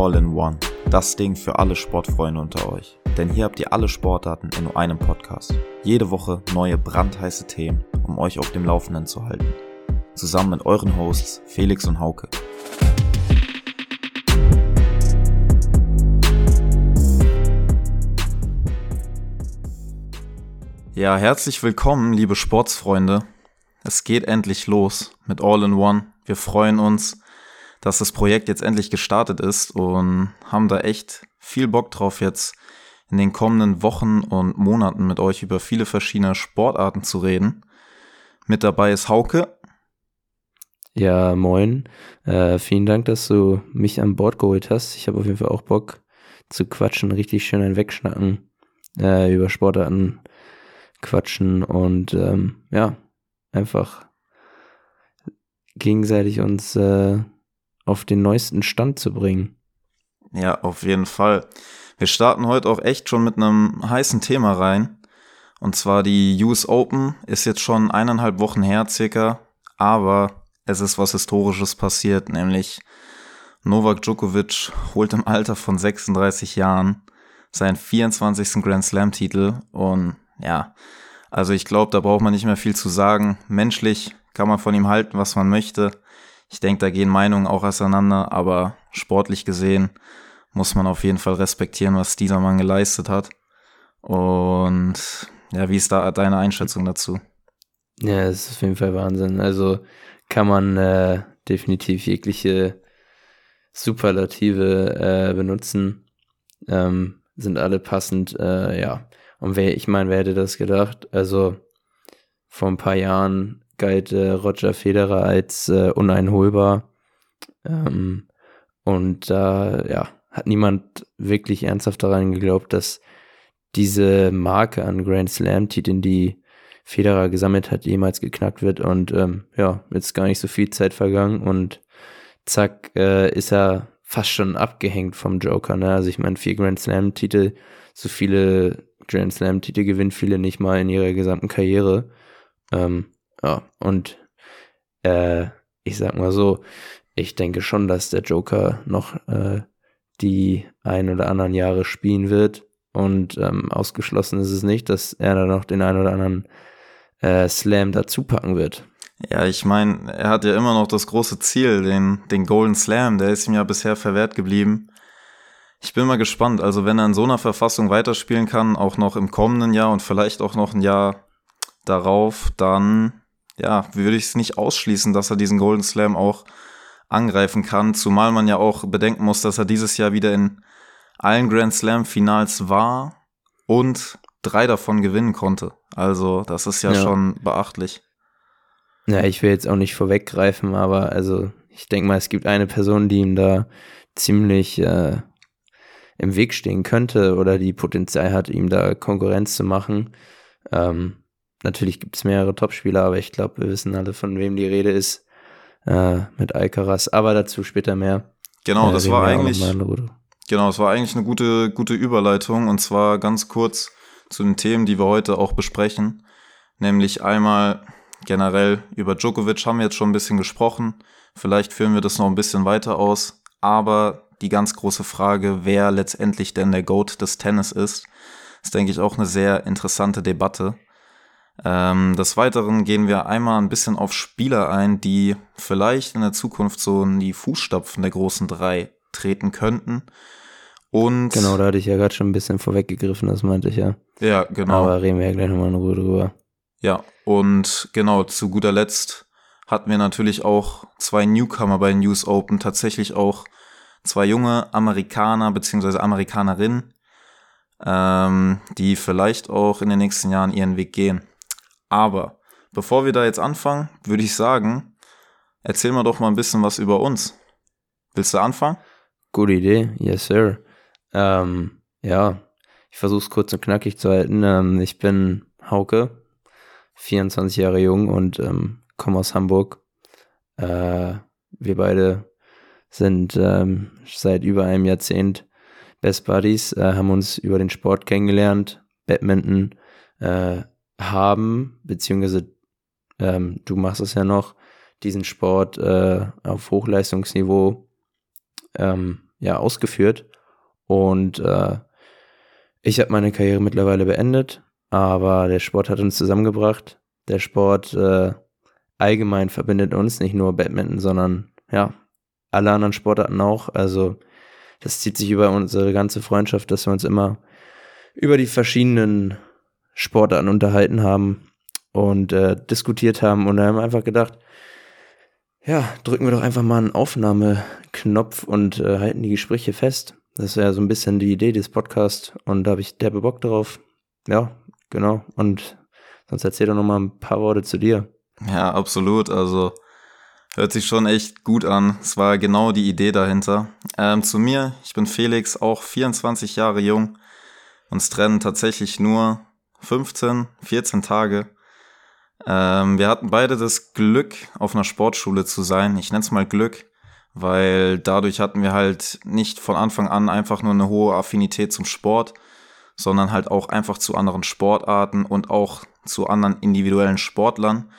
All in One. Das Ding für alle Sportfreunde unter euch. Denn hier habt ihr alle Sportarten in nur einem Podcast. Jede Woche neue brandheiße Themen, um euch auf dem Laufenden zu halten. Zusammen mit euren Hosts Felix und Hauke. Ja, herzlich willkommen, liebe Sportsfreunde. Es geht endlich los mit All in One. Wir freuen uns, dass das Projekt jetzt endlich gestartet ist und haben da echt viel Bock drauf, jetzt in den kommenden Wochen und Monaten mit euch über viele verschiedene Sportarten zu reden. Mit dabei ist Hauke. Ja, moin. Äh, vielen Dank, dass du mich an Bord geholt hast. Ich habe auf jeden Fall auch Bock zu quatschen, richtig schön ein Wegschnacken äh, über Sportarten quatschen und ähm, ja, einfach gegenseitig uns äh, auf den neuesten Stand zu bringen. Ja, auf jeden Fall. Wir starten heute auch echt schon mit einem heißen Thema rein. Und zwar die US Open ist jetzt schon eineinhalb Wochen her circa, aber es ist was Historisches passiert, nämlich Novak Djokovic holt im Alter von 36 Jahren seinen 24. Grand Slam Titel und ja, also ich glaube, da braucht man nicht mehr viel zu sagen. Menschlich kann man von ihm halten, was man möchte. Ich denke, da gehen Meinungen auch auseinander, aber sportlich gesehen muss man auf jeden Fall respektieren, was dieser Mann geleistet hat. Und ja, wie ist da deine Einschätzung dazu? Ja, es ist auf jeden Fall Wahnsinn. Also kann man äh, definitiv jegliche Superlative äh, benutzen. Ähm, sind alle passend, äh, ja. Und wer, ich meine, wer hätte das gedacht? Also vor ein paar Jahren galt äh, Roger Federer als äh, uneinholbar. Ähm, und da, ja, hat niemand wirklich ernsthaft daran geglaubt, dass diese Marke an Grand Slam-Titeln, die Federer gesammelt hat, jemals geknackt wird. Und ähm, ja, jetzt gar nicht so viel Zeit vergangen und zack, äh, ist er fast schon abgehängt vom Joker. Ne? Also ich meine, vier Grand Slam-Titel, so viele Grand Slam-Titel gewinnen viele nicht mal in ihrer gesamten Karriere. Ähm, ja, und äh, ich sag mal so, ich denke schon, dass der Joker noch äh, die ein oder anderen Jahre spielen wird. Und ähm, ausgeschlossen ist es nicht, dass er da noch den ein oder anderen äh, Slam dazu packen wird. Ja, ich meine, er hat ja immer noch das große Ziel, den, den Golden Slam, der ist ihm ja bisher verwehrt geblieben. Ich bin mal gespannt. Also, wenn er in so einer Verfassung weiterspielen kann, auch noch im kommenden Jahr und vielleicht auch noch ein Jahr darauf, dann ja, würde ich es nicht ausschließen, dass er diesen Golden Slam auch angreifen kann. Zumal man ja auch bedenken muss, dass er dieses Jahr wieder in allen Grand Slam Finals war und drei davon gewinnen konnte. Also, das ist ja, ja. schon beachtlich. Ja, ich will jetzt auch nicht vorweggreifen, aber also ich denke mal, es gibt eine Person, die ihm da ziemlich äh, im Weg stehen könnte oder die Potenzial hat, ihm da Konkurrenz zu machen. Ähm, natürlich gibt es mehrere Topspieler, aber ich glaube, wir wissen alle, von wem die Rede ist äh, mit Alcaraz. Aber dazu später mehr. Genau, äh, das war eigentlich. Genau, es war eigentlich eine gute, gute Überleitung und zwar ganz kurz zu den Themen, die wir heute auch besprechen. Nämlich einmal generell über Djokovic haben wir jetzt schon ein bisschen gesprochen. Vielleicht führen wir das noch ein bisschen weiter aus. Aber die ganz große Frage, wer letztendlich denn der Goat des Tennis ist, ist, denke ich, auch eine sehr interessante Debatte. Ähm, des Weiteren gehen wir einmal ein bisschen auf Spieler ein, die vielleicht in der Zukunft so in die Fußstapfen der großen drei treten könnten. Und genau, da hatte ich ja gerade schon ein bisschen vorweggegriffen, das meinte ich ja. Ja, genau. Aber reden wir ja gleich nochmal in Ruhe drüber. Ja, und genau, zu guter Letzt hatten wir natürlich auch zwei Newcomer bei News Open, tatsächlich auch zwei junge Amerikaner bzw. Amerikanerinnen, ähm, die vielleicht auch in den nächsten Jahren ihren Weg gehen. Aber bevor wir da jetzt anfangen, würde ich sagen, erzähl mal doch mal ein bisschen was über uns. Willst du anfangen? Gute Idee, yes sir. Ähm, ja, ich versuche es kurz und knackig zu halten. Ähm, ich bin Hauke, 24 Jahre jung und ähm, komme aus Hamburg. Äh, wir beide sind ähm, seit über einem Jahrzehnt Best Buddies, äh, haben uns über den Sport kennengelernt, Badminton, äh, haben, beziehungsweise ähm, du machst es ja noch, diesen Sport äh, auf Hochleistungsniveau ähm, ja ausgeführt. Und äh, ich habe meine Karriere mittlerweile beendet, aber der Sport hat uns zusammengebracht. Der Sport äh, allgemein verbindet uns, nicht nur Badminton, sondern ja, alle anderen Sportarten auch. Also das zieht sich über unsere ganze Freundschaft, dass wir uns immer über die verschiedenen Sportarten unterhalten haben und äh, diskutiert haben und haben einfach gedacht, ja, drücken wir doch einfach mal einen Aufnahmeknopf und äh, halten die Gespräche fest. Das wäre so ein bisschen die Idee des Podcasts und da habe ich derbe Bock drauf. Ja, genau. Und sonst erzähl doch noch mal ein paar Worte zu dir. Ja, absolut. Also hört sich schon echt gut an. Es war genau die Idee dahinter. Ähm, zu mir, ich bin Felix, auch 24 Jahre jung. Uns trennen tatsächlich nur 15, 14 Tage. Ähm, wir hatten beide das Glück, auf einer Sportschule zu sein. Ich nenne es mal Glück, weil dadurch hatten wir halt nicht von Anfang an einfach nur eine hohe Affinität zum Sport, sondern halt auch einfach zu anderen Sportarten und auch zu anderen individuellen Sportlern,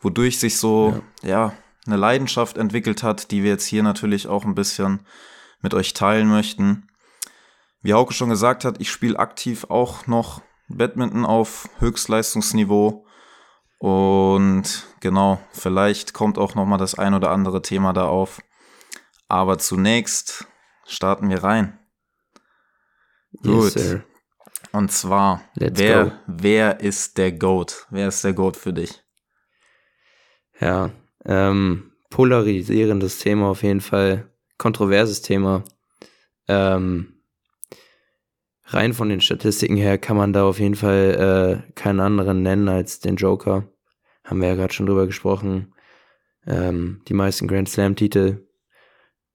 wodurch sich so, ja, ja eine Leidenschaft entwickelt hat, die wir jetzt hier natürlich auch ein bisschen mit euch teilen möchten. Wie Hauke schon gesagt hat, ich spiele aktiv auch noch Badminton auf Höchstleistungsniveau und genau, vielleicht kommt auch noch mal das ein oder andere Thema da auf. Aber zunächst starten wir rein. Yes, Gut. Sir. Und zwar, Let's wer, go. wer ist der Goat? Wer ist der Goat für dich? Ja, ähm, polarisierendes Thema auf jeden Fall, kontroverses Thema. Ähm, rein von den Statistiken her kann man da auf jeden Fall äh, keinen anderen nennen als den Joker. Haben wir ja gerade schon drüber gesprochen. Ähm, die meisten Grand Slam-Titel.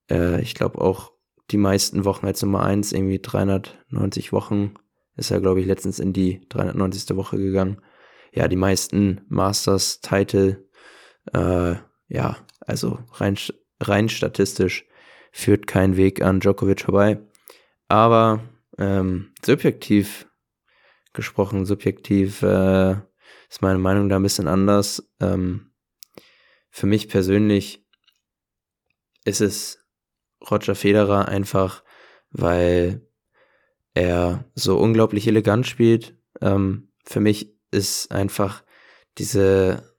Äh, ich glaube auch die meisten Wochen als Nummer eins, irgendwie 390 Wochen. Ist er, glaube ich, letztens in die 390. Woche gegangen. Ja, die meisten Masters-Titel. Äh, ja, also rein, rein statistisch führt kein Weg an Djokovic vorbei. Aber ähm, subjektiv gesprochen, subjektiv äh, ist meine Meinung da ein bisschen anders. Ähm, für mich persönlich ist es Roger Federer einfach, weil er so unglaublich elegant spielt. Ähm, für mich ist einfach diese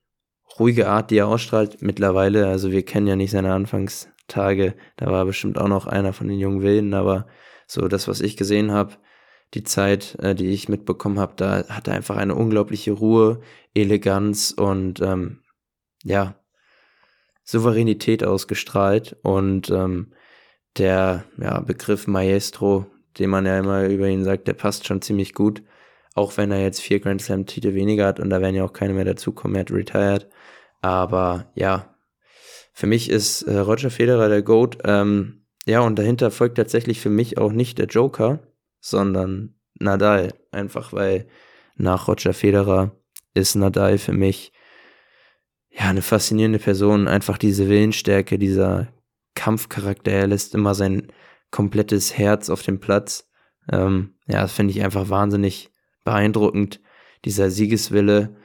ruhige Art, die er ausstrahlt, mittlerweile, also wir kennen ja nicht seine Anfangstage, da war bestimmt auch noch einer von den jungen Wilden, aber so das, was ich gesehen habe, die Zeit, äh, die ich mitbekommen habe, da hat er einfach eine unglaubliche Ruhe, Eleganz und ähm, ja, Souveränität ausgestrahlt. Und ähm, der ja, Begriff Maestro, den man ja immer über ihn sagt, der passt schon ziemlich gut. Auch wenn er jetzt vier Grand Slam-Titel weniger hat und da werden ja auch keine mehr dazukommen, er hat retired. Aber ja, für mich ist äh, Roger Federer der GOAT. Ähm, ja, und dahinter folgt tatsächlich für mich auch nicht der Joker, sondern Nadal. Einfach weil nach Roger Federer ist Nadal für mich ja eine faszinierende Person. Einfach diese Willensstärke, dieser Kampfcharakter. Er lässt immer sein komplettes Herz auf dem Platz. Ähm, ja, das finde ich einfach wahnsinnig beeindruckend. Dieser Siegeswille.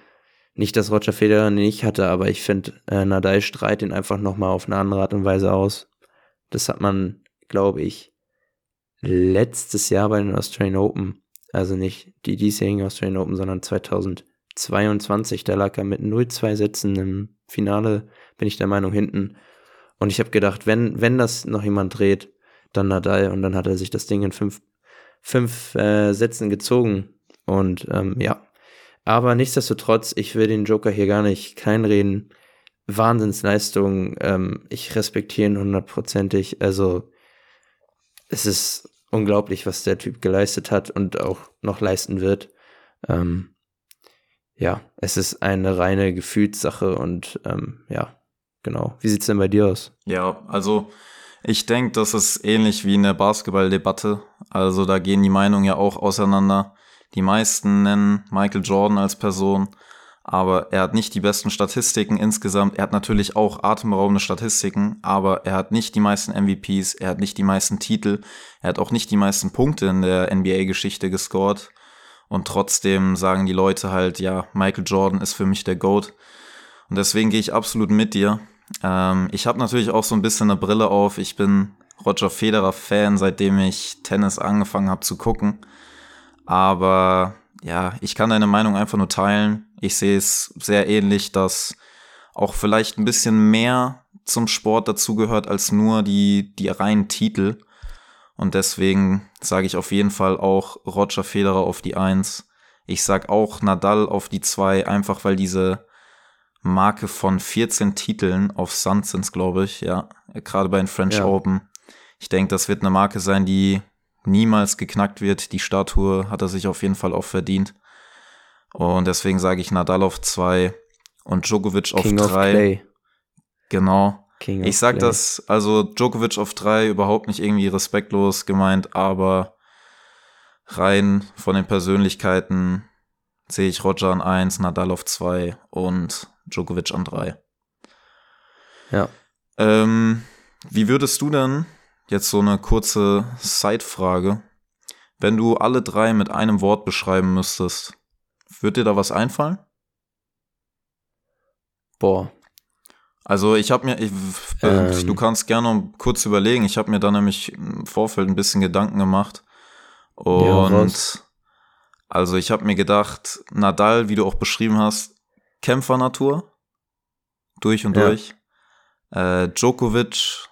Nicht, dass Roger Federer nicht hatte, aber ich finde, äh, Nadal strahlt ihn einfach nochmal auf eine andere Art und Weise aus. Das hat man, glaube ich, letztes Jahr bei den Australian Open, also nicht die diesjährigen Australian Open, sondern 2022, da lag er mit 0-2 Sätzen im Finale, bin ich der Meinung, hinten. Und ich habe gedacht, wenn, wenn das noch jemand dreht, dann Nadal. Und dann hat er sich das Ding in fünf, fünf äh, Sätzen gezogen. Und ähm, ja. Aber nichtsdestotrotz, ich will den Joker hier gar nicht kleinreden. Wahnsinnsleistung. Ähm, ich respektiere ihn hundertprozentig. Also es ist unglaublich, was der Typ geleistet hat und auch noch leisten wird. Ähm, ja, es ist eine reine Gefühlssache und ähm, ja, genau. Wie sieht's denn bei dir aus? Ja, also ich denke, das ist ähnlich wie in der Basketballdebatte. Also da gehen die Meinungen ja auch auseinander. Die meisten nennen Michael Jordan als Person aber er hat nicht die besten Statistiken insgesamt. Er hat natürlich auch atemberaubende Statistiken, aber er hat nicht die meisten MVPs, er hat nicht die meisten Titel, er hat auch nicht die meisten Punkte in der NBA-Geschichte gescored. Und trotzdem sagen die Leute halt, ja, Michael Jordan ist für mich der GOAT. Und deswegen gehe ich absolut mit dir. Ähm, ich habe natürlich auch so ein bisschen eine Brille auf. Ich bin Roger Federer-Fan, seitdem ich Tennis angefangen habe zu gucken. Aber ja, ich kann deine Meinung einfach nur teilen. Ich sehe es sehr ähnlich, dass auch vielleicht ein bisschen mehr zum Sport dazugehört als nur die, die reinen Titel. Und deswegen sage ich auf jeden Fall auch Roger Federer auf die Eins. Ich sag auch Nadal auf die Zwei, einfach weil diese Marke von 14 Titeln auf Sand sind, glaube ich, ja, gerade bei den French ja. Open. Ich denke, das wird eine Marke sein, die niemals geknackt wird. Die Statue hat er sich auf jeden Fall auch verdient. Und deswegen sage ich Nadal auf zwei und Djokovic auf King drei. Genau. King ich sag Play. das, also Djokovic auf drei überhaupt nicht irgendwie respektlos gemeint, aber rein von den Persönlichkeiten sehe ich Roger an eins, Nadal auf zwei und Djokovic an drei. Ja. Ähm, wie würdest du denn, jetzt so eine kurze Side-Frage, wenn du alle drei mit einem Wort beschreiben müsstest, würde dir da was einfallen? Boah. Also ich habe mir, ich, ähm. du kannst gerne kurz überlegen, ich habe mir da nämlich im Vorfeld ein bisschen Gedanken gemacht. Und ja, also ich habe mir gedacht, Nadal, wie du auch beschrieben hast, Kämpfernatur, durch und ja. durch. Äh, Djokovic,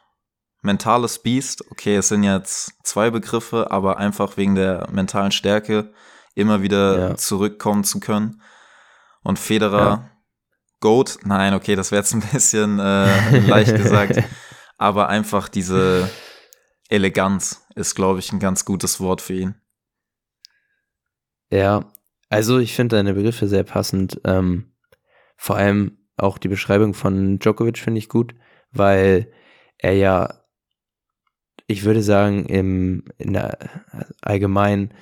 mentales Biest. Okay, es sind jetzt zwei Begriffe, aber einfach wegen der mentalen Stärke immer wieder ja. zurückkommen zu können. Und Federer, ja. Goat, nein, okay, das wäre jetzt ein bisschen äh, leicht gesagt, aber einfach diese Eleganz ist, glaube ich, ein ganz gutes Wort für ihn. Ja, also ich finde deine Begriffe sehr passend. Ähm, vor allem auch die Beschreibung von Djokovic finde ich gut, weil er ja, ich würde sagen, im in der allgemein,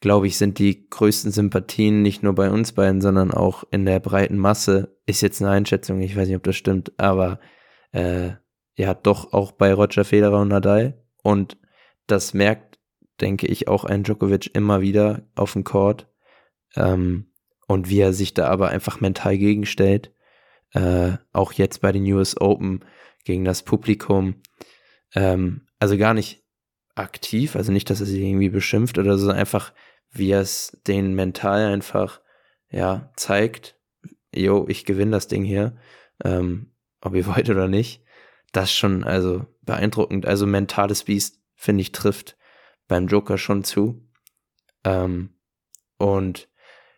glaube ich, sind die größten Sympathien nicht nur bei uns beiden, sondern auch in der breiten Masse. Ist jetzt eine Einschätzung, ich weiß nicht, ob das stimmt, aber äh, ja, doch auch bei Roger Federer und Nadal. Und das merkt, denke ich, auch ein Djokovic immer wieder auf dem Court. Ähm, und wie er sich da aber einfach mental gegenstellt. Äh, auch jetzt bei den US Open gegen das Publikum. Ähm, also gar nicht aktiv, also nicht, dass er sich irgendwie beschimpft oder so, einfach wie er es denen mental einfach ja zeigt. Jo, ich gewinne das Ding hier, ähm, ob ihr wollt oder nicht. Das schon also beeindruckend. Also mentales Biest finde ich trifft beim Joker schon zu. Ähm, und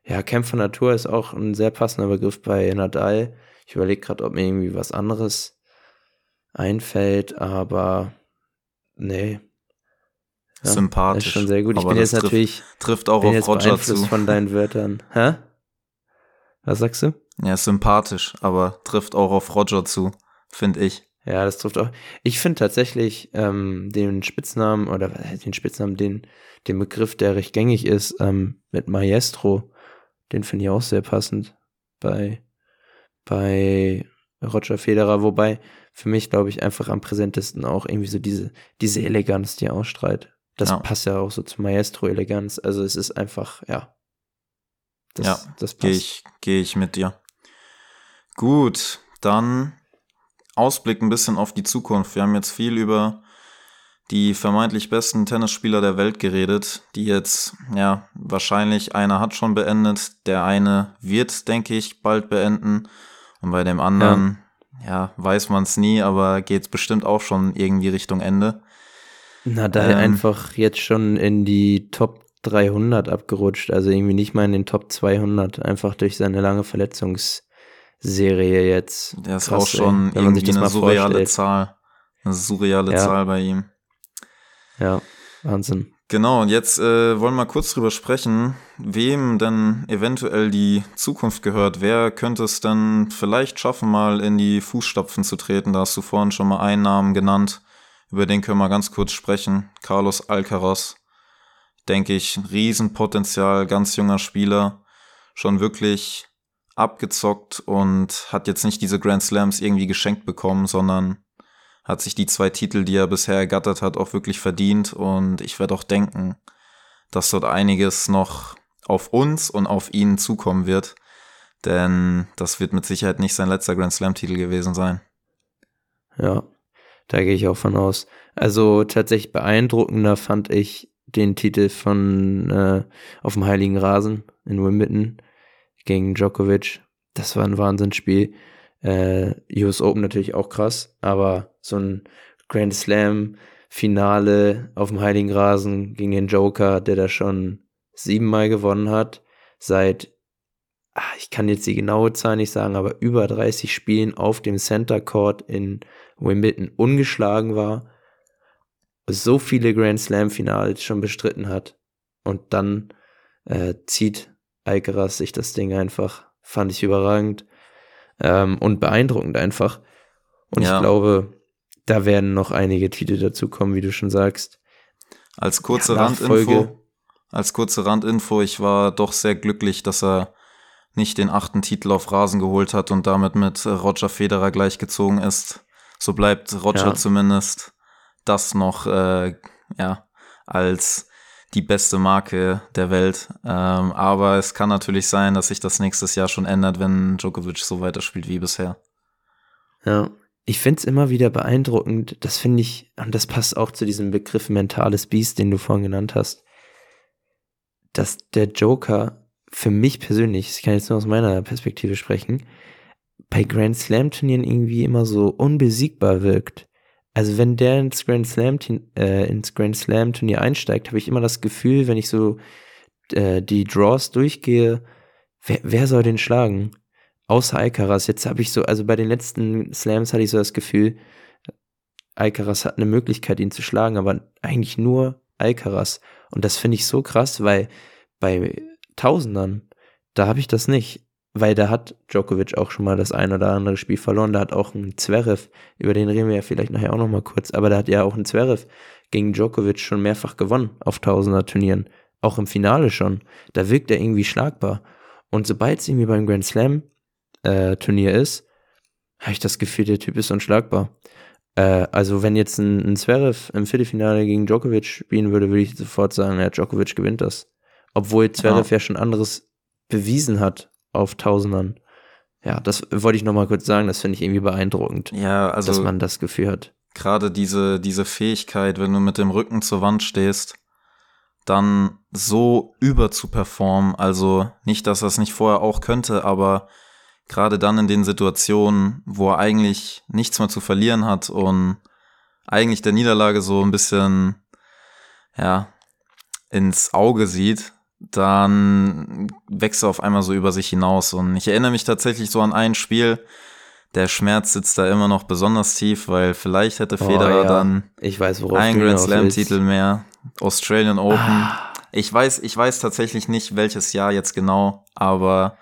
ja, Kämpfer Natur ist auch ein sehr passender Begriff bei Nadal. Ich überlege gerade, ob mir irgendwie was anderes einfällt, aber nee. Ja, Sympathisch. Ist schon sehr gut. Ich bin jetzt trifft, natürlich trifft auch auf Roger zu. von deinen Wörtern. Hä? Was sagst du? Ja, sympathisch, aber trifft auch auf Roger zu, finde ich. Ja, das trifft auch. Ich finde tatsächlich ähm, den Spitznamen oder den Spitznamen, den, den Begriff, der recht gängig ist, ähm, mit Maestro, den finde ich auch sehr passend bei, bei Roger Federer, wobei für mich, glaube ich, einfach am präsentesten auch irgendwie so diese, diese Eleganz, die er ausstrahlt. Das ja. passt ja auch so zu Maestro-Eleganz. Also es ist einfach, ja. Das, ja, das gehe ich, geh ich mit dir. Gut, dann Ausblick ein bisschen auf die Zukunft. Wir haben jetzt viel über die vermeintlich besten Tennisspieler der Welt geredet, die jetzt, ja, wahrscheinlich einer hat schon beendet, der eine wird, denke ich, bald beenden. Und bei dem anderen, ja, ja weiß man es nie, aber geht es bestimmt auch schon irgendwie Richtung Ende. Na, da ähm, einfach jetzt schon in die Top 300 abgerutscht, also irgendwie nicht mal in den Top 200, einfach durch seine lange Verletzungsserie jetzt. Der ist Krass, auch schon ey, irgendwie eine surreale vorstellt. Zahl. Eine surreale ja. Zahl bei ihm. Ja, Wahnsinn. Genau, und jetzt äh, wollen wir kurz drüber sprechen, wem denn eventuell die Zukunft gehört. Wer könnte es denn vielleicht schaffen, mal in die Fußstapfen zu treten? Da hast du vorhin schon mal einen Namen genannt. Über den können wir ganz kurz sprechen. Carlos Alcaraz. Denke ich, Riesenpotenzial, ganz junger Spieler. Schon wirklich abgezockt und hat jetzt nicht diese Grand Slams irgendwie geschenkt bekommen, sondern hat sich die zwei Titel, die er bisher ergattert hat, auch wirklich verdient. Und ich werde auch denken, dass dort einiges noch auf uns und auf ihn zukommen wird. Denn das wird mit Sicherheit nicht sein letzter Grand Slam-Titel gewesen sein. Ja, Da gehe ich auch von aus. Also tatsächlich beeindruckender fand ich den Titel von äh, auf dem Heiligen Rasen in Wimbledon gegen Djokovic. Das war ein Wahnsinnsspiel. Äh, US Open natürlich auch krass, aber so ein Grand Slam Finale auf dem Heiligen Rasen gegen den Joker, der da schon siebenmal gewonnen hat, seit, ich kann jetzt die genaue Zahl nicht sagen, aber über 30 Spielen auf dem Center Court in Wimbledon ungeschlagen war, so viele Grand Slam Finals schon bestritten hat und dann äh, zieht Alcaraz sich das Ding einfach, fand ich überragend ähm, und beeindruckend einfach. Und ja. ich glaube, da werden noch einige Titel dazukommen, wie du schon sagst. Als kurze ja, Randinfo, als kurze Randinfo, ich war doch sehr glücklich, dass er nicht den achten Titel auf Rasen geholt hat und damit mit Roger Federer gleichgezogen ist. So bleibt Roger ja. zumindest das noch äh, ja als die beste Marke der Welt. Ähm, aber es kann natürlich sein, dass sich das nächstes Jahr schon ändert, wenn Djokovic so weiterspielt wie bisher. Ja, ich finde es immer wieder beeindruckend, das finde ich, und das passt auch zu diesem Begriff mentales Biest, den du vorhin genannt hast, dass der Joker für mich persönlich, ich kann jetzt nur aus meiner Perspektive sprechen, bei Grand Slam Turnieren irgendwie immer so unbesiegbar wirkt. Also wenn der ins Grand Slam, äh, ins Grand Slam Turnier einsteigt, habe ich immer das Gefühl, wenn ich so äh, die Draws durchgehe, wer, wer soll den schlagen? Außer Alcaraz. Jetzt habe ich so, also bei den letzten Slams hatte ich so das Gefühl, Alcaraz hat eine Möglichkeit, ihn zu schlagen, aber eigentlich nur Alcaraz. Und das finde ich so krass, weil bei Tausendern, da habe ich das nicht. Weil da hat Djokovic auch schon mal das ein oder andere Spiel verloren. Da hat auch ein Zverev, über den reden wir ja vielleicht nachher auch noch mal kurz, aber da hat ja auch ein Zverev gegen Djokovic schon mehrfach gewonnen auf Tausender Turnieren. Auch im Finale schon. Da wirkt er irgendwie schlagbar. Und sobald es irgendwie beim Grand Slam äh, ist, habe ich das Gefühl, der Typ ist unschlagbar. Äh, also wenn jetzt ein, ein Zverev im Viertelfinale gegen Djokovic spielen würde, würde ich sofort sagen, ja, Djokovic gewinnt das. Obwohl Zverev ja, ja schon anderes bewiesen hat auf Tausendern. Ja, das wollte ich nochmal kurz sagen, das finde ich irgendwie beeindruckend. Ja, also. Dass man das Gefühl hat. Gerade diese, diese Fähigkeit, wenn du mit dem Rücken zur Wand stehst, dann so über zu performen. Also nicht, dass er es nicht vorher auch könnte, aber gerade dann in den Situationen, wo er eigentlich nichts mehr zu verlieren hat und eigentlich der Niederlage so ein bisschen, ja, ins Auge sieht, dann wächst er auf einmal so über sich hinaus. Und ich erinnere mich tatsächlich so an ein Spiel, der Schmerz sitzt da immer noch besonders tief, weil vielleicht hätte oh Federer oh, ja. dann ich weiß, einen Grand Slam-Titel mehr, Australian Open. Ah. Ich weiß, ich weiß tatsächlich nicht, welches Jahr jetzt genau, aber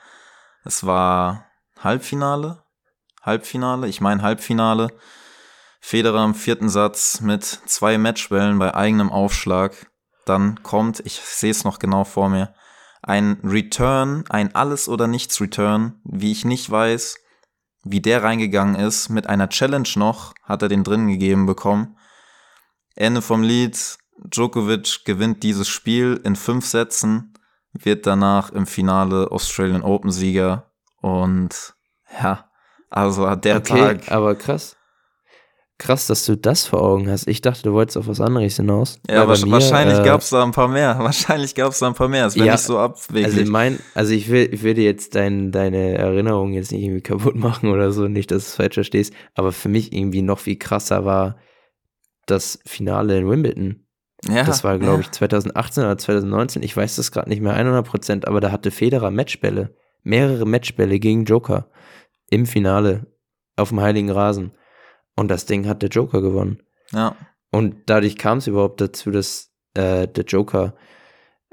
es war Halbfinale? Halbfinale? Ich meine Halbfinale. Federer im vierten Satz mit zwei Matchbällen bei eigenem Aufschlag. Dann kommt, ich sehe es noch genau vor mir, ein Return, ein Alles- oder Nichts-Return, wie ich nicht weiß, wie der reingegangen ist. Mit einer Challenge noch hat er den drin gegeben bekommen. Ende vom Lied. Djokovic gewinnt dieses Spiel in fünf Sätzen, wird danach im Finale Australian Open Sieger und ja, also der okay, Tag. Aber krass. Krass, dass du das vor Augen hast. Ich dachte, du wolltest auf was anderes hinaus. Ja, mir, wahrscheinlich äh, gab es da ein paar mehr. Wahrscheinlich gab es da ein paar mehr. Das wäre ja, nicht so abwegig. Also, mein, also ich will, ich will dir jetzt dein, deine Erinnerung jetzt nicht irgendwie kaputt machen oder so, nicht, dass du es falsch verstehst. Aber für mich irgendwie noch viel krasser war das Finale in Wimbledon. Ja, das war, glaube ja. ich, 2018 oder 2019. Ich weiß das gerade nicht mehr 100 Prozent, aber da hatte Federer Matchbälle mehrere Matchbälle gegen Joker im Finale auf dem Heiligen Rasen. Und das Ding hat der Joker gewonnen. Ja. Und dadurch kam es überhaupt dazu, dass äh, der Joker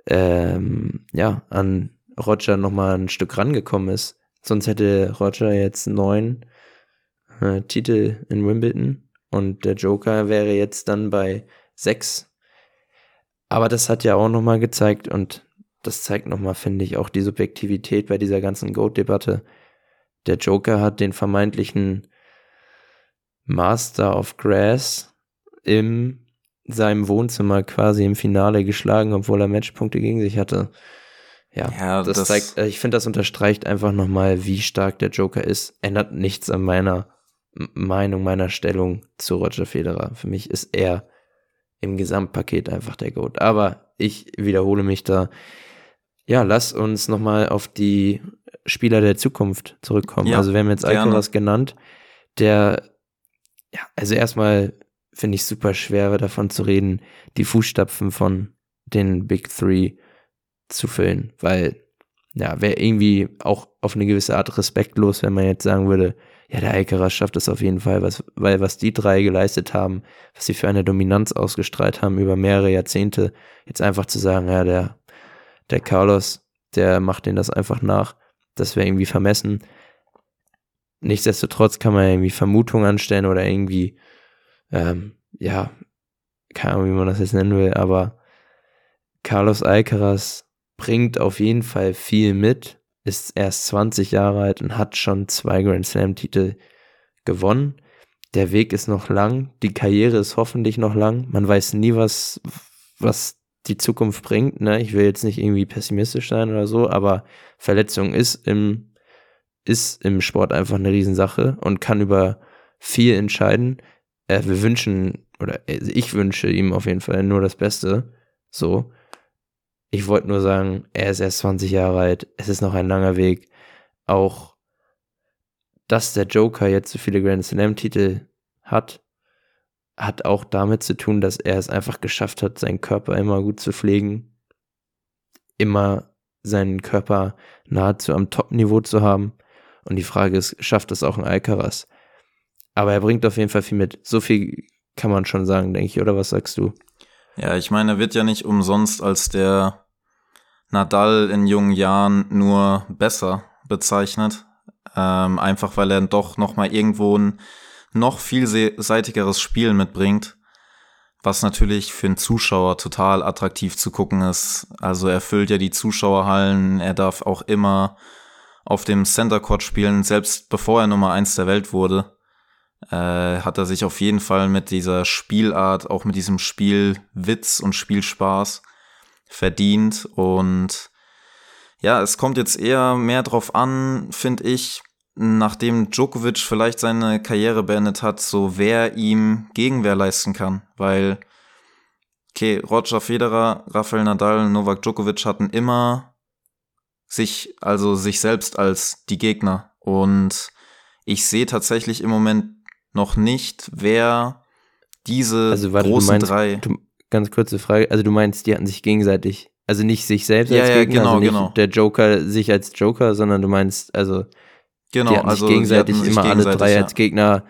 ähm, ja an Roger nochmal ein Stück rangekommen ist. Sonst hätte Roger jetzt neun äh, Titel in Wimbledon und der Joker wäre jetzt dann bei sechs. Aber das hat ja auch nochmal gezeigt und das zeigt nochmal, finde ich, auch die Subjektivität bei dieser ganzen Goat-Debatte. Der Joker hat den vermeintlichen Master of Grass in seinem Wohnzimmer quasi im Finale geschlagen, obwohl er Matchpunkte gegen sich hatte. Ja, ja das, das, zeigt, äh, ich finde, das unterstreicht einfach nochmal, wie stark der Joker ist. Ändert nichts an meiner Meinung, meiner Stellung zu Roger Federer. Für mich ist er im Gesamtpaket einfach der Goat. Aber ich wiederhole mich da. Ja, lass uns nochmal auf die Spieler der Zukunft zurückkommen. Ja, also wir haben jetzt Alcaraz genannt, der, ja, also erstmal finde ich super schwer davon zu reden, die Fußstapfen von den Big Three zu füllen, weil ja, wäre irgendwie auch auf eine gewisse Art respektlos, wenn man jetzt sagen würde, ja, der Alcaraz schafft es auf jeden Fall, was, weil was die drei geleistet haben, was sie für eine Dominanz ausgestrahlt haben über mehrere Jahrzehnte, jetzt einfach zu sagen, ja, der, der Carlos, der macht denen das einfach nach, das wäre irgendwie vermessen. Nichtsdestotrotz kann man irgendwie Vermutungen anstellen oder irgendwie, ähm, ja, keine Ahnung, wie man das jetzt nennen will, aber Carlos Alcaraz bringt auf jeden Fall viel mit, ist erst 20 Jahre alt und hat schon zwei Grand Slam-Titel gewonnen. Der Weg ist noch lang, die Karriere ist hoffentlich noch lang. Man weiß nie, was, was die Zukunft bringt. Ne? Ich will jetzt nicht irgendwie pessimistisch sein oder so, aber Verletzung ist im, ist im Sport einfach eine Riesensache und kann über viel entscheiden. Äh, wir wünschen, oder also ich wünsche ihm auf jeden Fall nur das Beste. So. Ich wollte nur sagen, er ist erst 20 Jahre alt, es ist noch ein langer Weg. Auch, dass der Joker jetzt so viele Grand Slam-Titel hat, hat auch damit zu tun, dass er es einfach geschafft hat, seinen Körper immer gut zu pflegen, immer seinen Körper nahezu am Top-Niveau zu haben. Und die Frage ist, schafft das auch ein Alcaraz? Aber er bringt auf jeden Fall viel mit. So viel kann man schon sagen, denke ich, oder was sagst du? Ja, ich meine, er wird ja nicht umsonst als der Nadal in jungen Jahren nur besser bezeichnet. Ähm, einfach weil er doch nochmal irgendwo ein noch vielseitigeres Spiel mitbringt, was natürlich für einen Zuschauer total attraktiv zu gucken ist. Also er füllt ja die Zuschauerhallen, er darf auch immer auf dem Center Court spielen, selbst bevor er Nummer eins der Welt wurde, äh, hat er sich auf jeden Fall mit dieser Spielart, auch mit diesem Spielwitz und Spielspaß verdient. Und ja, es kommt jetzt eher mehr drauf an, finde ich, nachdem Djokovic vielleicht seine Karriere beendet hat, so wer ihm Gegenwehr leisten kann. Weil, okay, Roger Federer, Rafael Nadal, Novak Djokovic hatten immer sich, also sich selbst als die Gegner. Und ich sehe tatsächlich im Moment noch nicht, wer diese also, warte, großen meinst, drei. Du, Ganz kurze Frage. Also du meinst, die hatten sich gegenseitig, also nicht sich selbst ja, als ja, Gegner, genau, also nicht genau. der Joker sich als Joker, sondern du meinst, also genau, die hatten also sich gegenseitig sich immer gegenseitig, alle drei ja. als Gegner.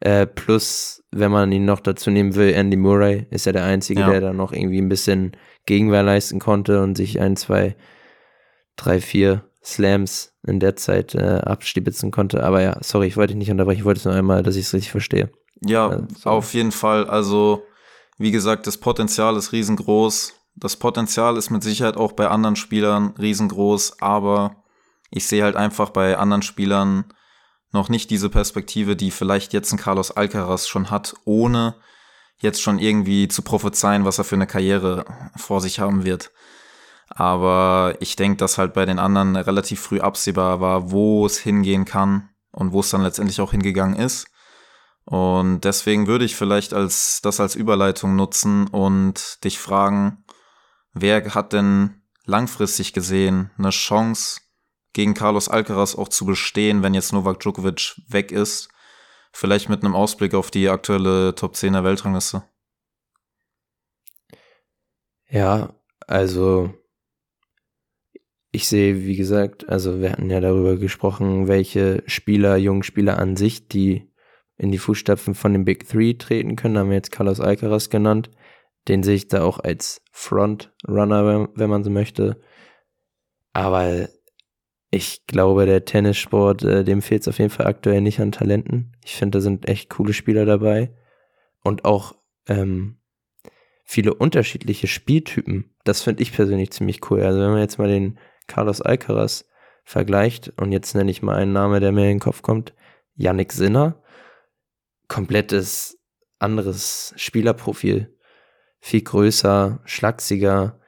Äh, plus, wenn man ihn noch dazu nehmen will, Andy Murray ist ja der Einzige, der da noch irgendwie ein bisschen Gegenwehr leisten konnte und sich ein, zwei, drei, vier Slams in der Zeit äh, abstibitzen konnte. Aber ja, sorry, ich wollte dich nicht unterbrechen, ich wollte es nur einmal, dass ich es richtig verstehe. Ja, sorry. auf jeden Fall. Also, wie gesagt, das Potenzial ist riesengroß. Das Potenzial ist mit Sicherheit auch bei anderen Spielern riesengroß, aber ich sehe halt einfach bei anderen Spielern noch nicht diese Perspektive, die vielleicht jetzt ein Carlos Alcaraz schon hat, ohne jetzt schon irgendwie zu prophezeien, was er für eine Karriere vor sich haben wird. Aber ich denke, dass halt bei den anderen relativ früh absehbar war, wo es hingehen kann und wo es dann letztendlich auch hingegangen ist. Und deswegen würde ich vielleicht als, das als Überleitung nutzen und dich fragen, wer hat denn langfristig gesehen eine Chance, gegen Carlos Alcaraz auch zu bestehen, wenn jetzt Novak Djokovic weg ist? Vielleicht mit einem Ausblick auf die aktuelle Top 10 der Weltrangliste. Ja, also ich sehe, wie gesagt, also wir hatten ja darüber gesprochen, welche Spieler, jungen Spieler an sich, die in die Fußstapfen von den Big Three treten können, haben wir jetzt Carlos Alcaraz genannt. Den sehe ich da auch als Frontrunner, wenn, wenn man so möchte. Aber ich glaube, der Tennissport, äh, dem fehlt es auf jeden Fall aktuell nicht an Talenten. Ich finde, da sind echt coole Spieler dabei. Und auch ähm, viele unterschiedliche Spieltypen. Das finde ich persönlich ziemlich cool. Also wenn man jetzt mal den Carlos Alcaraz vergleicht und jetzt nenne ich mal einen Namen, der mir in den Kopf kommt, Yannick Sinner, komplettes anderes Spielerprofil, viel größer, schlachsiger,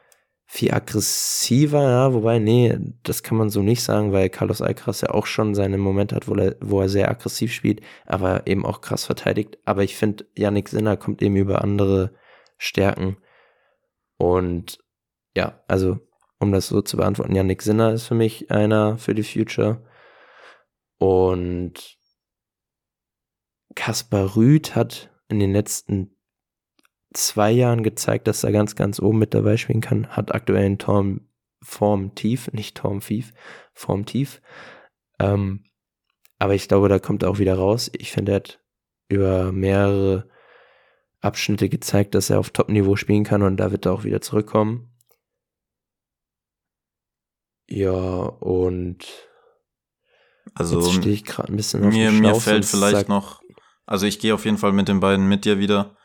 viel aggressiver, ja, wobei, nee, das kann man so nicht sagen, weil Carlos Alcaraz ja auch schon seine Momente hat, wo er, wo er sehr aggressiv spielt, aber eben auch krass verteidigt. Aber ich finde, Yannick Sinner kommt eben über andere Stärken. Und ja, also, um das so zu beantworten, Yannick Sinner ist für mich einer für die Future. Und Kaspar Rüth hat in den letzten zwei Jahren gezeigt, dass er ganz, ganz oben mit dabei spielen kann. Hat aktuell einen Torm, Form tief, nicht Torm tief, Form tief. Ähm, aber ich glaube, da kommt er auch wieder raus. Ich finde, er hat über mehrere Abschnitte gezeigt, dass er auf Top-Niveau spielen kann und da wird er auch wieder zurückkommen. Ja, und also jetzt stehe ich gerade ein bisschen auf mir, mir fällt vielleicht noch, also ich gehe auf jeden Fall mit den beiden mit dir wieder.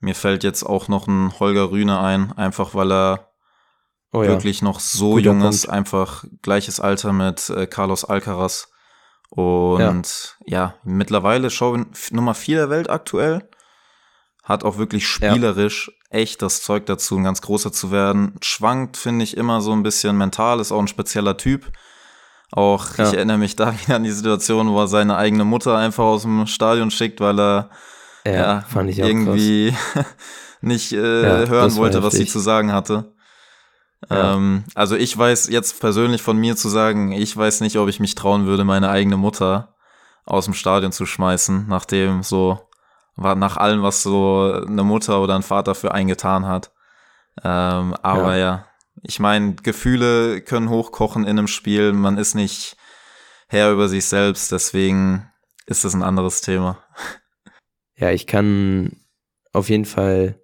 Mir fällt jetzt auch noch ein Holger Rühne ein, einfach weil er oh, ja. wirklich noch so Guter jung ist, Punkt. einfach gleiches Alter mit äh, Carlos Alcaraz. Und ja, mittlerweile schon Nummer 4 der Welt aktuell. Hat auch wirklich Ja. spielerisch echt das Zeug dazu, ein ganz großer zu werden. Schwankt, finde ich, immer so ein bisschen mental, ist auch ein spezieller Typ. Auch, Ja. ich erinnere mich da wieder an die Situation, wo er seine eigene Mutter einfach aus dem Stadion schickt, weil er ja, ja, irgendwie nicht äh, Ja, hören wollte, was sie zu sagen hatte. Ja. Ähm, also ich weiß jetzt persönlich von mir zu sagen, ich weiß nicht, ob ich mich trauen würde, meine eigene Mutter aus dem Stadion zu schmeißen, nachdem so, nach allem, was so eine Mutter oder ein Vater für einen getan hat. Ähm, aber ja, ich meine, Gefühle können hochkochen in einem Spiel, man ist nicht Herr über sich selbst, deswegen ist das ein anderes Thema. Ja, ich kann auf jeden Fall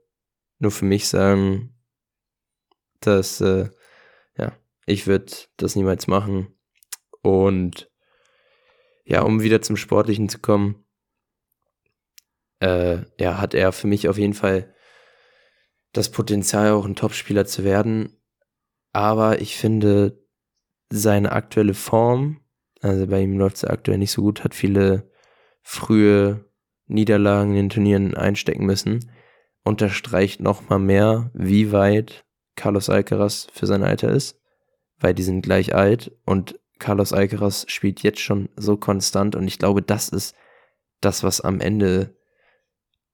nur für mich sagen, dass, äh, ja, ich würde das niemals machen. Und ja, um wieder zum Sportlichen zu kommen, äh, ja, hat er für mich auf jeden Fall das Potenzial, auch ein Topspieler zu werden. Aber ich finde, seine aktuelle Form, also bei ihm läuft es aktuell nicht so gut, hat viele frühe Niederlagen in den Turnieren einstecken müssen, unterstreicht nochmal mehr, wie weit Carlos Alcaraz für sein Alter ist, weil die sind gleich alt und Carlos Alcaraz spielt jetzt schon so konstant und ich glaube, das ist das, was am Ende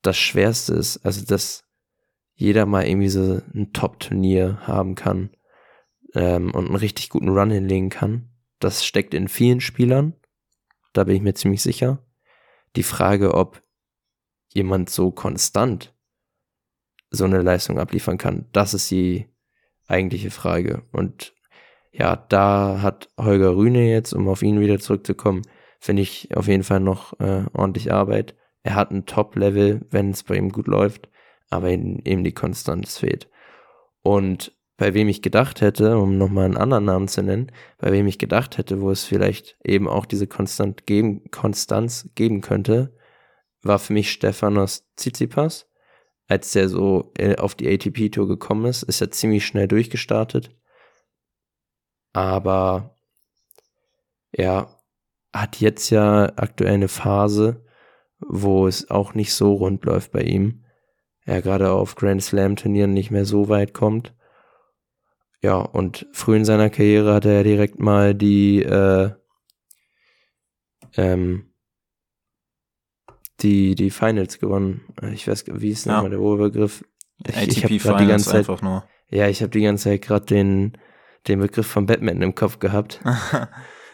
das Schwerste ist. Also, dass jeder mal irgendwie so ein Top-Turnier haben kann ähm, und einen richtig guten Run hinlegen kann. Das steckt in vielen Spielern. Da bin ich mir ziemlich sicher. Die Frage, ob jemand so konstant so eine Leistung abliefern kann, das ist die eigentliche Frage. Und ja, da hat Holger Rühne jetzt, um auf ihn wieder zurückzukommen, finde ich auf jeden Fall noch äh, ordentlich Arbeit. Er hat ein Top-Level, wenn es bei ihm gut läuft, aber eben die Konstanz fehlt. Und bei wem ich gedacht hätte, um nochmal einen anderen Namen zu nennen, bei wem ich gedacht hätte, wo es vielleicht eben auch diese Konstant geben, Konstanz geben könnte, war für mich Stefanos Tsitsipas. Als der so äh, auf die ATP-Tour gekommen ist, ist er ziemlich schnell durchgestartet. Aber er hat jetzt ja aktuell eine Phase, wo es auch nicht so rund läuft bei ihm. Er gerade auf Grand Slam Turnieren nicht mehr so weit kommt. Ja, und früh in seiner Karriere hat er ja direkt mal die, äh, ähm, die, die Finals gewonnen. Ich weiß, wie ist Ja. nochmal der Oberbegriff? Ich- ich ATP die Finals ganze Zeit- einfach nur. Ja, ich habe die ganze Zeit gerade den, den Begriff von Batman im Kopf gehabt.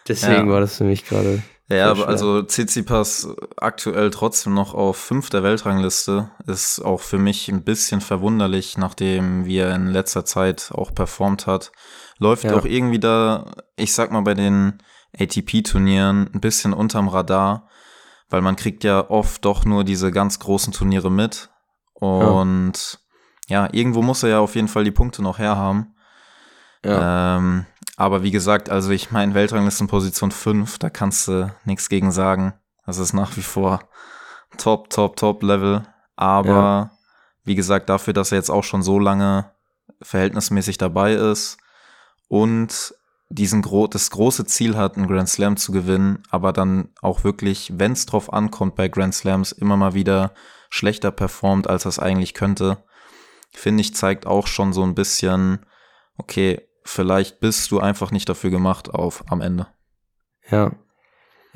Deswegen Ja. war das für mich gerade. Ja, aber also Tsitsipas aktuell trotzdem noch auf fünf der Weltrangliste ist auch für mich ein bisschen verwunderlich, nachdem wie er in letzter Zeit auch performt hat. Läuft Ja. auch irgendwie da, ich sag mal, bei den ATP-Turnieren ein bisschen unterm Radar, weil man kriegt ja oft doch nur diese ganz großen Turniere mit. Und ja, irgendwo muss er ja auf jeden Fall die Punkte noch herhaben. Ja, Ähm, aber wie gesagt, also ich meine, Weltranglistenposition 5, da kannst du nichts gegen sagen. Das ist nach wie vor top, top, top Level. Aber Ja. wie gesagt, dafür, dass er jetzt auch schon so lange verhältnismäßig dabei ist und diesen gro das große Ziel hat, einen Grand Slam zu gewinnen, aber dann auch wirklich, wenn es drauf ankommt bei Grand Slams, immer mal wieder schlechter performt, als er es eigentlich könnte, finde ich, zeigt auch schon so ein bisschen, okay, vielleicht bist du einfach nicht dafür gemacht auf am Ende. Ja.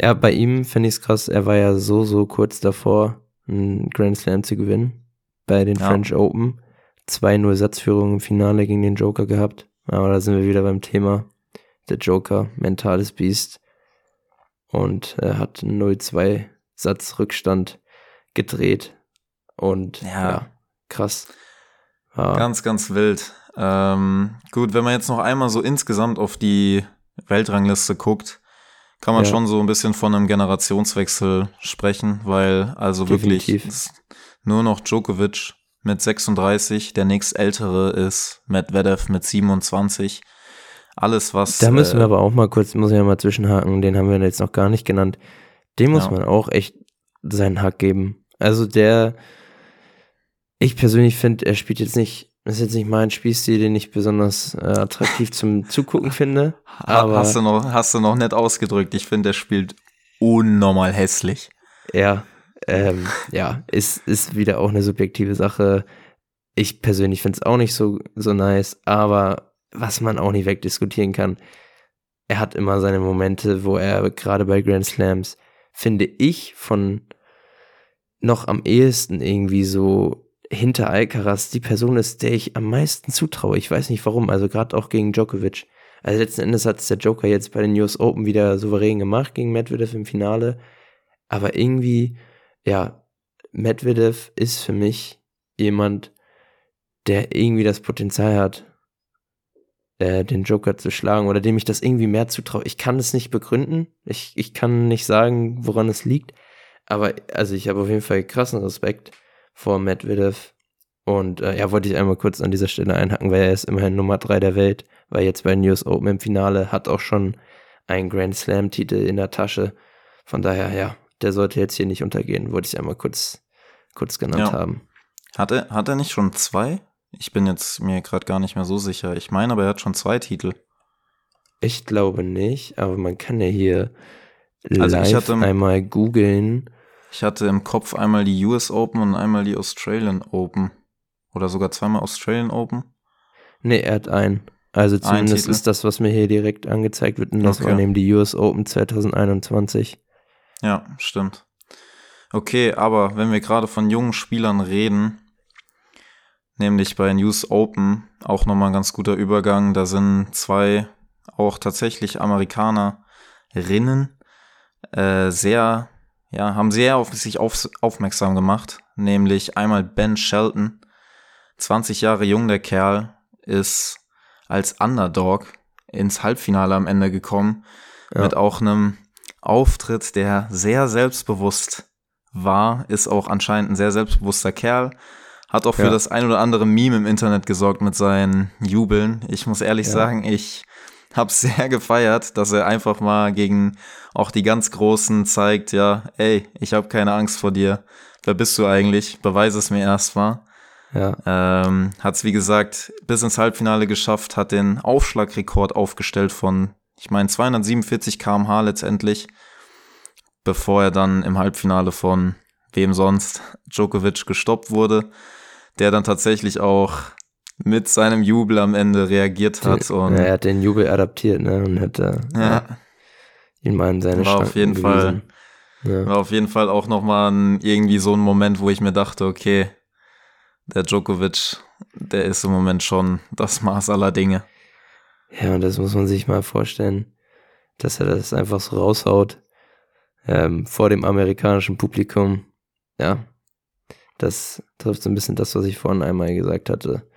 Ja, bei ihm finde ich es krass, er war ja so, so kurz davor, einen Grand Slam zu gewinnen. Bei den Ja. French Open. 2-0 Satzführung im Finale gegen den Joker gehabt. Aber da sind wir wieder beim Thema. Der Joker, mentales Biest. Und er hat einen 0-2 Satzrückstand gedreht. Und Ja. ja, krass. War, Ganz, ganz wild. Ähm, gut, wenn man jetzt noch einmal so insgesamt auf die Weltrangliste guckt, kann man Ja. schon so ein bisschen von einem Generationswechsel sprechen, weil also Definitiv. wirklich nur noch Djokovic mit 36, der nächstältere ist Medvedev mit 27. Alles, was. Da müssen äh, wir aber auch mal kurz, muss ich ja mal zwischenhaken, den haben wir jetzt noch gar nicht genannt. Dem muss Ja. man auch echt seinen Hack geben. Also der, ich persönlich finde, er spielt jetzt nicht, das ist jetzt nicht mein Spielstil, den ich besonders äh, attraktiv zum Zugucken finde. aber- hast, du noch, hast du noch nett ausgedrückt. Ich finde, der spielt unnormal hässlich. Ja, ähm, ja, ist, ist wieder auch eine subjektive Sache. Ich persönlich finde es auch nicht so, so nice, aber was man auch nicht wegdiskutieren kann, er hat immer seine Momente, wo er gerade bei Grand Slams, finde ich, von noch am ehesten irgendwie so hinter Alcaraz die Person ist, der ich am meisten zutraue. Ich weiß nicht warum, also gerade auch gegen Djokovic. Also letzten Endes hat es der Joker jetzt bei den US Open wieder souverän gemacht gegen Medvedev im Finale. Aber irgendwie, ja, Medvedev ist für mich jemand, der irgendwie das Potenzial hat, äh, den Joker zu schlagen oder dem ich das irgendwie mehr zutraue. Ich kann es nicht begründen. Ich, ich kann nicht sagen, woran es liegt. Aber also ich habe auf jeden Fall krassen Respekt vor Medvedev. Und äh, ja, wollte ich einmal kurz an dieser Stelle einhaken, weil er ist immerhin Nummer drei der Welt, weil jetzt bei US Open im Finale hat auch schon einen Grand Slam-Titel in der Tasche. Von daher, ja, der sollte jetzt hier nicht untergehen, wollte ich einmal kurz, kurz genannt Ja. haben. Hat er, hat er nicht schon zwei? Ich bin jetzt mir gerade gar nicht mehr so sicher. Ich meine, aber er hat schon zwei Titel. Ich glaube nicht, aber man kann ja hier Also ich live hatte- einmal googeln. Ich hatte im Kopf einmal die US Open und einmal die Australian Open. Oder sogar zweimal Australian Open. Nee, er hat einen. Also zumindest Titel. ist das, was mir hier direkt angezeigt wird. Und das Okay. waren eben die US Open 2021. Ja, stimmt. Okay, aber wenn wir gerade von jungen Spielern reden, nämlich bei US Open, auch nochmal ein ganz guter Übergang. Da sind zwei auch tatsächlich Amerikanerinnen äh, sehr, ja, haben sehr auf sich auf, aufmerksam gemacht. Nämlich einmal Ben Shelton, 20 Jahre jung, der Kerl, ist als Underdog ins Halbfinale am Ende gekommen. Ja. Mit auch einem Auftritt, der sehr selbstbewusst war, ist auch anscheinend ein sehr selbstbewusster Kerl. Hat auch für Ja. das ein oder andere Meme im Internet gesorgt mit seinen Jubeln. Ich muss ehrlich Ja. sagen, ich habe sehr gefeiert, dass er einfach mal gegen auch die ganz Großen zeigt, ja, ey, ich habe keine Angst vor dir. Wer bist du eigentlich? Beweise es mir erst mal. Ja, Ähm, hat es, wie gesagt, bis ins Halbfinale geschafft, hat den Aufschlagrekord aufgestellt von, ich meine, 247 km/h letztendlich, bevor er dann im Halbfinale von wem sonst, Djokovic, gestoppt wurde, der dann tatsächlich auch mit seinem Jubel am Ende reagiert hat. und er hat den Jubel adaptiert, ne? Und hat äh, ja, ihn mal in seine War auf Schranken jeden gewiesen. Ja. war auf jeden Fall auch nochmal irgendwie so ein Moment, wo ich mir dachte, okay, der Djokovic, der ist im Moment schon das Maß aller Dinge. Ja, und das muss man sich mal vorstellen, dass er das einfach so raushaut ähm, vor dem amerikanischen Publikum. Ja, das trifft so ein bisschen das, was ich vorhin einmal gesagt hatte.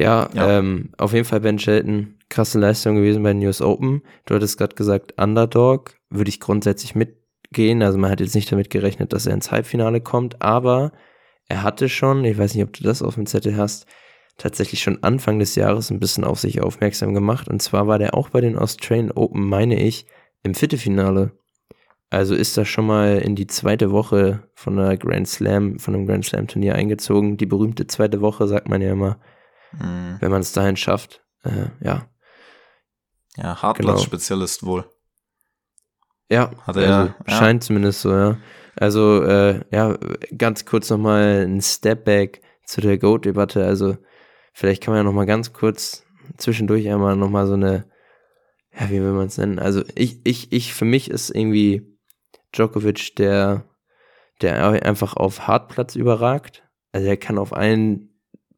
Ja, Ja. Ähm, auf jeden Fall Ben Shelton, krasse Leistung gewesen bei den US Open. Du hattest gerade gesagt, Underdog, würde ich grundsätzlich mitgehen. Also man hat jetzt nicht damit gerechnet, dass er ins Halbfinale kommt, aber er hatte schon, ich weiß nicht, ob du das auf dem Zettel hast, tatsächlich schon Anfang des Jahres ein bisschen auf sich aufmerksam gemacht. Und zwar war der auch bei den Australian Open, meine ich, im Viertelfinale. Also ist er schon mal in die zweite Woche von einer Grand Slam, von einem Grand Slam Turnier eingezogen. Die berühmte zweite Woche, sagt man ja immer, Mhm. wenn man es dahin schafft. Äh, ja. Ja, Hartplatz-Spezialist wohl. Ja, Hat er also ja. scheint zumindest so, ja. Also, äh, ja, ganz kurz nochmal ein Step back zu der GOAT-Debatte. Also, vielleicht kann man ja noch mal ganz kurz zwischendurch einmal noch mal so eine, ja, wie will man es nennen? Also ich, ich, ich, für mich ist irgendwie Djokovic der, der einfach auf Hartplatz überragt. Also er kann auf allen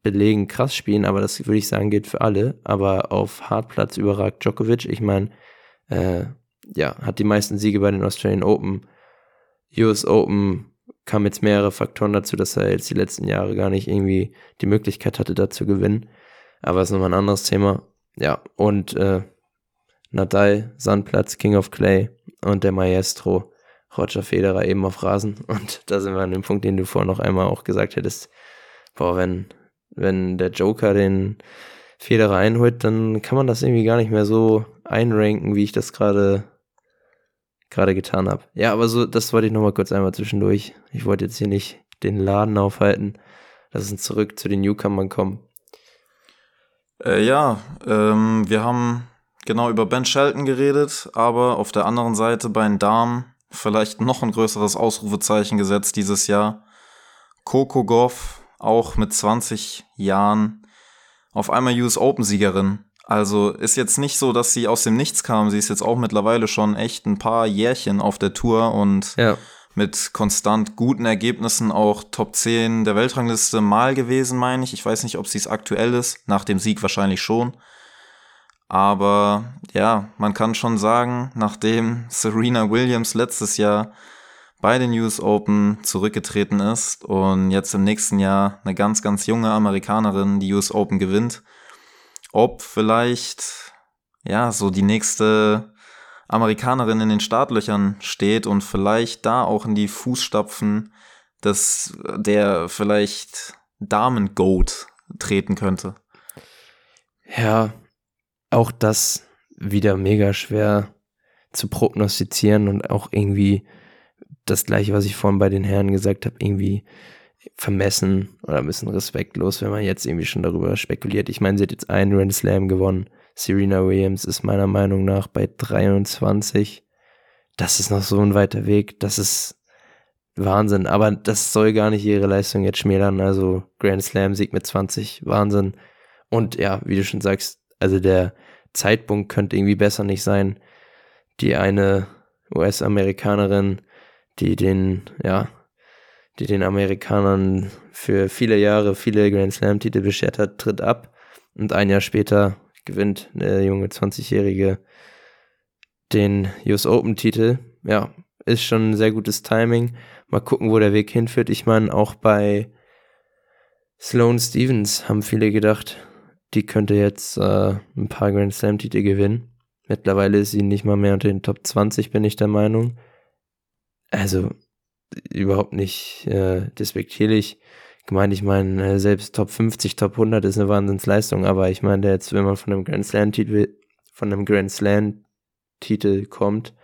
Belegen krass spielen, aber das würde ich sagen gilt für alle. Aber auf Hartplatz überragt Djokovic. Ich meine, äh, ja, hat die meisten Siege bei den Australian Open. US Open kam jetzt mehrere Faktoren dazu, dass er jetzt die letzten Jahre gar nicht irgendwie die Möglichkeit hatte, da zu gewinnen. Aber das ist nochmal ein anderes Thema. Ja, und äh, Nadal, Sandplatz, King of Clay und der Maestro, Roger Federer eben auf Rasen. Und da sind wir an dem Punkt, den du vorhin noch einmal auch gesagt hättest. Boah, wenn, wenn der Joker den Federer einholt, dann kann man das irgendwie gar nicht mehr so einranken, wie ich das gerade gerade getan habe. Ja, aber so, das wollte ich nochmal kurz einmal zwischendurch. Ich wollte jetzt hier nicht den Laden aufhalten. Lass uns zurück zu den Newcomern kommen. Äh, ja, ähm, wir haben genau über Ben Shelton geredet, aber auf der anderen Seite bei den Damen vielleicht noch ein größeres Ausrufezeichen gesetzt dieses Jahr. Coco Goff, auch mit 20 Jahren, auf einmal US Open Siegerin. Also ist jetzt nicht so, dass sie aus dem Nichts kam. Sie ist jetzt auch mittlerweile schon echt ein paar Jährchen auf der Tour und ja. mit konstant guten Ergebnissen auch Top 10 der Weltrangliste mal gewesen, meine ich. Ich weiß nicht, ob sie es aktuell ist. Nach dem Sieg wahrscheinlich schon. Aber ja, man kann schon sagen, nachdem Serena Williams letztes Jahr bei den US Open zurückgetreten ist und jetzt im nächsten Jahr eine ganz, ganz junge Amerikanerin die US Open gewinnt, ob vielleicht, ja, so die nächste Amerikanerin in den Startlöchern steht und vielleicht da auch in die Fußstapfen des, der vielleicht Damen-Goat treten könnte. Ja, auch das wieder mega schwer zu prognostizieren und auch irgendwie das gleiche, was ich vorhin bei den Herren gesagt habe, irgendwie vermessen oder ein bisschen respektlos, wenn man jetzt irgendwie schon darüber spekuliert. Ich meine, sie hat jetzt einen Grand Slam gewonnen. Serena Williams ist meiner Meinung nach bei 23. Das ist noch so ein weiter Weg. Das ist Wahnsinn. Aber das soll gar nicht ihre Leistung jetzt schmälern. Also Grand Slam Sieg mit 20. Wahnsinn. Und ja, wie du schon sagst, also der Zeitpunkt könnte irgendwie besser nicht sein. Die eine US-Amerikanerin, die den, ja, die den Amerikanern für viele Jahre viele Grand Slam-Titel beschert hat, tritt ab und ein Jahr später gewinnt der junge 20-Jährige den US Open-Titel. Ja, ist schon ein sehr gutes Timing. Mal gucken, wo der Weg hinführt. Ich meine, auch bei Sloane Stevens haben viele gedacht, die könnte jetzt äh, ein paar Grand Slam-Titel gewinnen. Mittlerweile ist sie nicht mal mehr unter den Top 20, bin ich der Meinung. Also, überhaupt nicht äh, despektierlich gemeint. Ich meine, äh, selbst Top 50, Top 100 ist eine Wahnsinnsleistung, aber ich meine, jetzt, wenn man von einem Grand Slam Titel, von einem Grand Slam Titel kommt,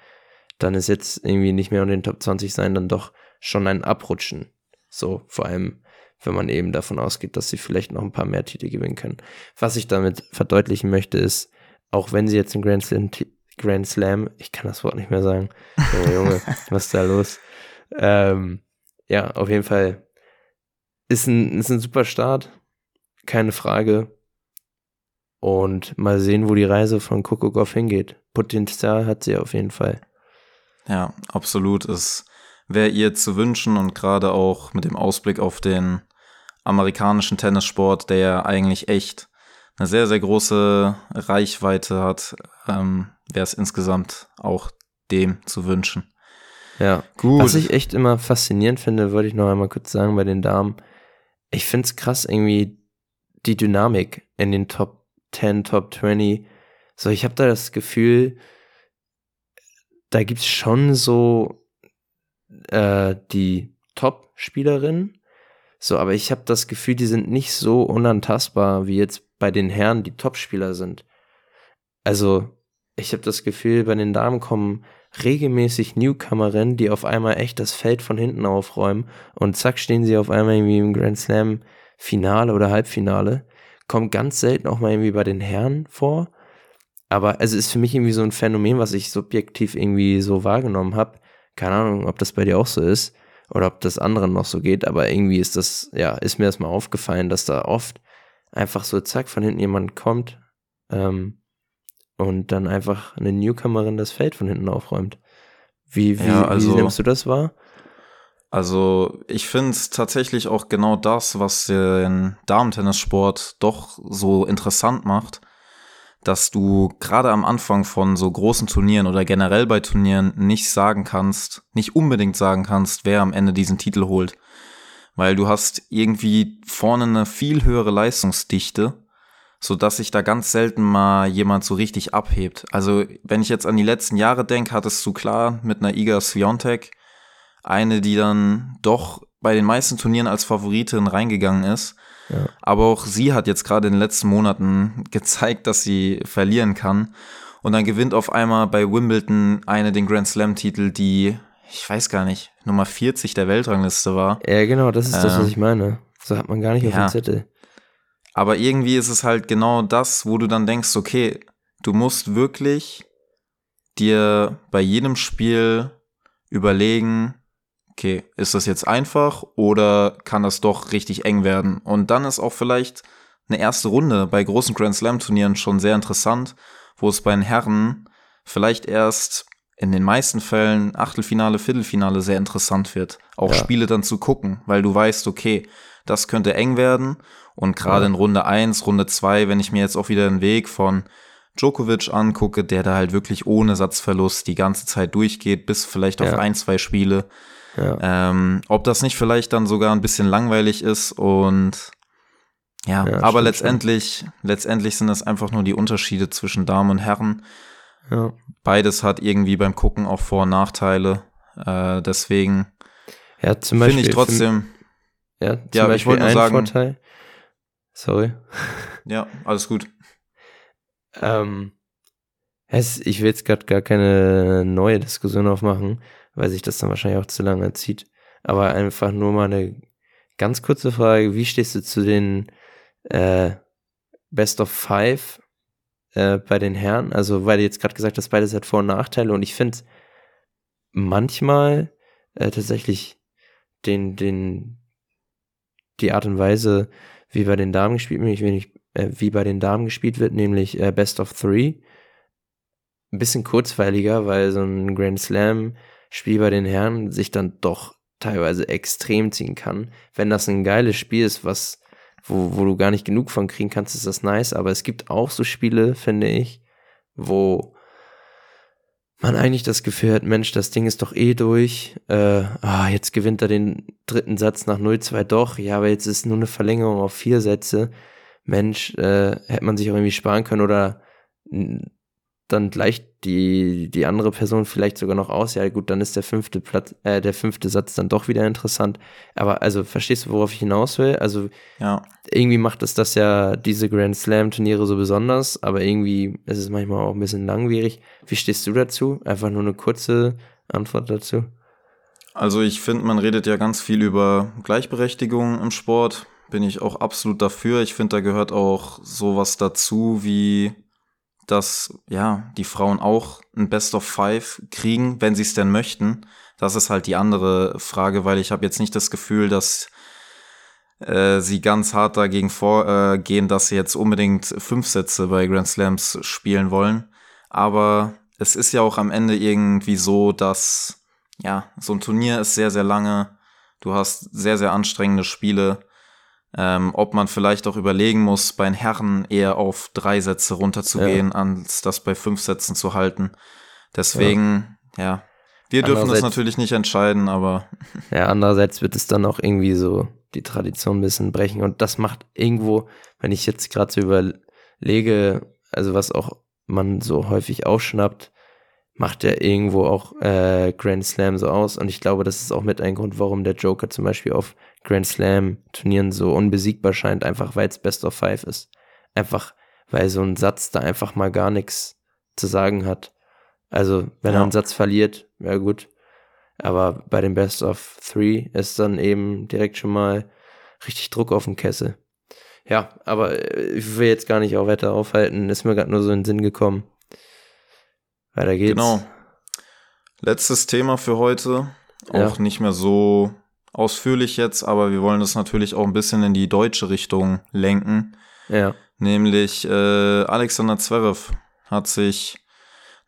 dann ist jetzt irgendwie nicht mehr unter den Top 20 sein, dann doch schon ein Abrutschen. So, vor allem, wenn man eben davon ausgeht, dass sie vielleicht noch ein paar mehr Titel gewinnen können. Was ich damit verdeutlichen möchte, ist, auch wenn sie jetzt ein Grand Slam, Grand Slam, ich kann das Wort nicht mehr sagen, Junge, Junge, was ist da los? Ähm, ja, auf jeden Fall ist ein, ist ein super Start, keine Frage. Und mal sehen, wo die Reise von Goff hingeht. Potenzial hat sie auf jeden Fall. Ja, absolut. Es wäre ihr zu wünschen und gerade auch mit dem Ausblick auf den amerikanischen Tennissport, der ja eigentlich echt eine sehr, sehr große Reichweite hat, ähm, wäre es insgesamt auch dem zu wünschen. Ja, gut. Was ich echt immer faszinierend finde, wollte ich noch einmal kurz sagen bei den Damen. Ich finde es krass, irgendwie die Dynamik in den Top 10, Top 20. So, ich habe da das Gefühl, da gibt es schon so äh, die Top-Spielerinnen. So, aber ich habe das Gefühl, die sind nicht so unantastbar, wie jetzt bei den Herren die Top-Spieler sind. Also, ich habe das Gefühl, bei den Damen kommen regelmäßig Newcomerinnen, die auf einmal echt das Feld von hinten aufräumen und zack stehen sie auf einmal irgendwie im Grand Slam Finale oder Halbfinale. Kommt ganz selten auch mal irgendwie bei den Herren vor. Aber also ist für mich irgendwie so ein Phänomen, was ich subjektiv irgendwie so wahrgenommen habe. Keine Ahnung, ob das bei dir auch so ist oder ob das anderen noch so geht, aber irgendwie ist das, ja, ist mir erstmal aufgefallen, dass da oft einfach so zack, von hinten jemand kommt ähm, und dann einfach eine Newcomerin das Feld von hinten aufräumt. Wie, wie, Ja, also- wie nimmst du das wahr? Also ich finde es tatsächlich auch genau das, was den Damentennissport doch so interessant macht, dass du gerade am Anfang von so großen Turnieren oder generell bei Turnieren nicht sagen kannst, nicht unbedingt sagen kannst, wer am Ende diesen Titel holt. Weil du hast irgendwie vorne eine viel höhere Leistungsdichte, so dass sich da ganz selten mal jemand so richtig abhebt. Also wenn ich jetzt an die letzten Jahre denke, hattest du klar mit einer Iga Swiatek eine, die dann doch bei den meisten Turnieren als Favoritin reingegangen ist. Ja. Aber auch sie hat jetzt gerade in den letzten Monaten gezeigt, dass sie verlieren kann. Und dann gewinnt auf einmal bei Wimbledon eine den Grand Slam-Titel, die, ich weiß gar nicht, Nummer 40 der Weltrangliste war. Ja, genau, das ist das, was Ähm, ich meine. So hat man gar nicht auf ja. dem Zettel. Aber irgendwie ist es halt genau das, wo du dann denkst, okay, du musst wirklich dir bei jedem Spiel überlegen, okay, ist das jetzt einfach oder kann das doch richtig eng werden? Und dann ist auch vielleicht eine erste Runde bei großen Grand Slam Turnieren schon sehr interessant, wo es bei den Herren vielleicht erst in den meisten Fällen Achtelfinale, Viertelfinale sehr interessant wird, auch Ja. Spiele dann zu gucken, weil du weißt, okay, das könnte eng werden und gerade in Runde 1, Runde 2, wenn ich mir jetzt auch wieder den Weg von Djokovic angucke, der da halt wirklich ohne Satzverlust die ganze Zeit durchgeht, bis vielleicht auf Ja. ein, zwei Spiele, Ja. ähm, ob das nicht vielleicht dann sogar ein bisschen langweilig ist und ja, Ja, aber stimmt letztendlich, letztendlich sind das einfach nur die Unterschiede zwischen Damen und Herren. ja. Beides hat irgendwie beim Gucken auch Vor- und Nachteile. Äh, deswegen Ja, finde ich trotzdem, ja, zum Ja, ich Beispiel wollte nur ein sagen- Vorteil. Sorry. ja, alles gut. Ähm, es, ich will jetzt gerade gar keine neue Diskussion aufmachen, weil sich das dann wahrscheinlich auch zu lange zieht. Aber einfach nur mal eine ganz kurze Frage. Wie stehst du zu den äh, Best of Five äh, bei den Herren? Also, weil du jetzt gerade gesagt hast, beides hat Vor- und Nachteile und ich finde manchmal äh, tatsächlich den, den, die Art und Weise, wie bei den Damen gespielt, nämlich wenig, äh, wie bei den Damen gespielt wird, nämlich äh, Best of Three. Ein bisschen kurzweiliger, weil so ein Grand Slam Spiel bei den Herren sich dann doch teilweise extrem ziehen kann. Wenn das ein geiles Spiel ist, was, wo, wo du gar nicht genug von kriegen kannst, ist das nice. Aber es gibt auch so Spiele, finde ich, wo man eigentlich das Gefühl hat, Mensch, das Ding ist doch eh durch. Äh, ah, jetzt gewinnt er den dritten Satz nach 0-2 doch. Ja, aber jetzt ist nur eine Verlängerung auf vier Sätze. Mensch, äh, hätte man sich auch irgendwie sparen können oder dann gleicht die, die andere Person vielleicht sogar noch aus. Ja, gut, dann ist der fünfte Platz, äh, der fünfte Satz dann doch wieder interessant. Aber also, verstehst du, worauf ich hinaus will? Also, Ja, irgendwie macht es das ja diese Grand Slam Turniere so besonders, aber irgendwie ist es manchmal auch ein bisschen langwierig. Wie stehst du dazu? Einfach nur eine kurze Antwort dazu. Also ich finde, man redet ja ganz viel über Gleichberechtigung im Sport. Bin ich auch absolut dafür. Ich finde, da gehört auch sowas dazu, wie dass ja die Frauen auch ein Best of Five kriegen, wenn sie es denn möchten. Das ist halt die andere Frage, weil ich habe jetzt nicht das Gefühl, dass äh, sie ganz hart dagegen vorgehen, dass sie jetzt unbedingt fünf Sätze bei Grand Slams spielen wollen. Aber es ist ja auch am Ende irgendwie so, dass ja, so ein Turnier ist sehr, sehr lange. Du hast sehr, sehr anstrengende Spiele. Ähm, ob man vielleicht auch überlegen muss, bei den Herren eher auf drei Sätze runterzugehen, als das bei fünf Sätzen zu halten. Deswegen, ja. Wir dürfen das natürlich nicht entscheiden, aber Ja, andererseits wird es dann auch irgendwie so die Tradition ein bisschen brechen und das macht irgendwo, wenn ich jetzt gerade so überlege, also was auch man so häufig aufschnappt, macht ja irgendwo auch äh, Grand Slam so aus und ich glaube, das ist auch mit ein Grund, warum der Joker zum Beispiel auf Grand Slam Turnieren so unbesiegbar scheint, einfach weil es Best of Five ist. Einfach, weil so ein Satz da einfach mal gar nichts zu sagen hat. Also, wenn Ja. er einen Satz verliert, ja gut, aber bei dem Best of Three ist dann eben direkt schon mal richtig Druck auf den Kessel. Ja, aber äh, ich will jetzt gar nicht auch weiter aufhalten. Ist mir gerade nur so in den Sinn gekommen. Weiter geht's. Genau. Letztes Thema für heute. Ja. Auch nicht mehr so ausführlich jetzt, aber wir wollen das natürlich auch ein bisschen in die deutsche Richtung lenken. Ja. Nämlich äh, Alexander Zverev hat sich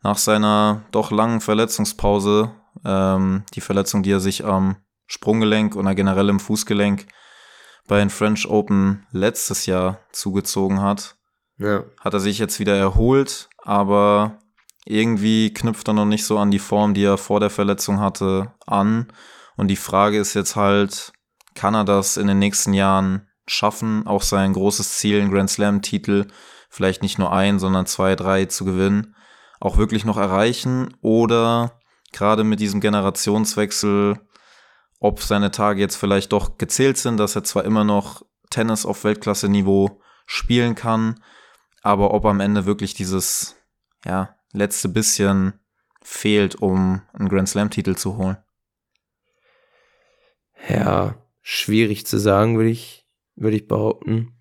nach seiner doch langen Verletzungspause, ähm, die Verletzung, die er sich am Sprunggelenk oder generell im Fußgelenk bei den French Open letztes Jahr zugezogen hat, Ja. hat er sich jetzt wieder erholt, aber irgendwie knüpft er noch nicht so an die Form, die er vor der Verletzung hatte, an. Und die Frage ist jetzt halt, kann er das in den nächsten Jahren schaffen, auch sein großes Ziel, einen Grand Slam-Titel, vielleicht nicht nur ein, sondern zwei, drei zu gewinnen, auch wirklich noch erreichen? Oder gerade mit diesem Generationswechsel, ob seine Tage jetzt vielleicht doch gezählt sind, dass er zwar immer noch Tennis auf Weltklasse-Niveau spielen kann, aber ob am Ende wirklich dieses, ja, letzte bisschen fehlt, um einen Grand Slam-Titel zu holen. Ja, schwierig zu sagen, würde ich, würde ich behaupten.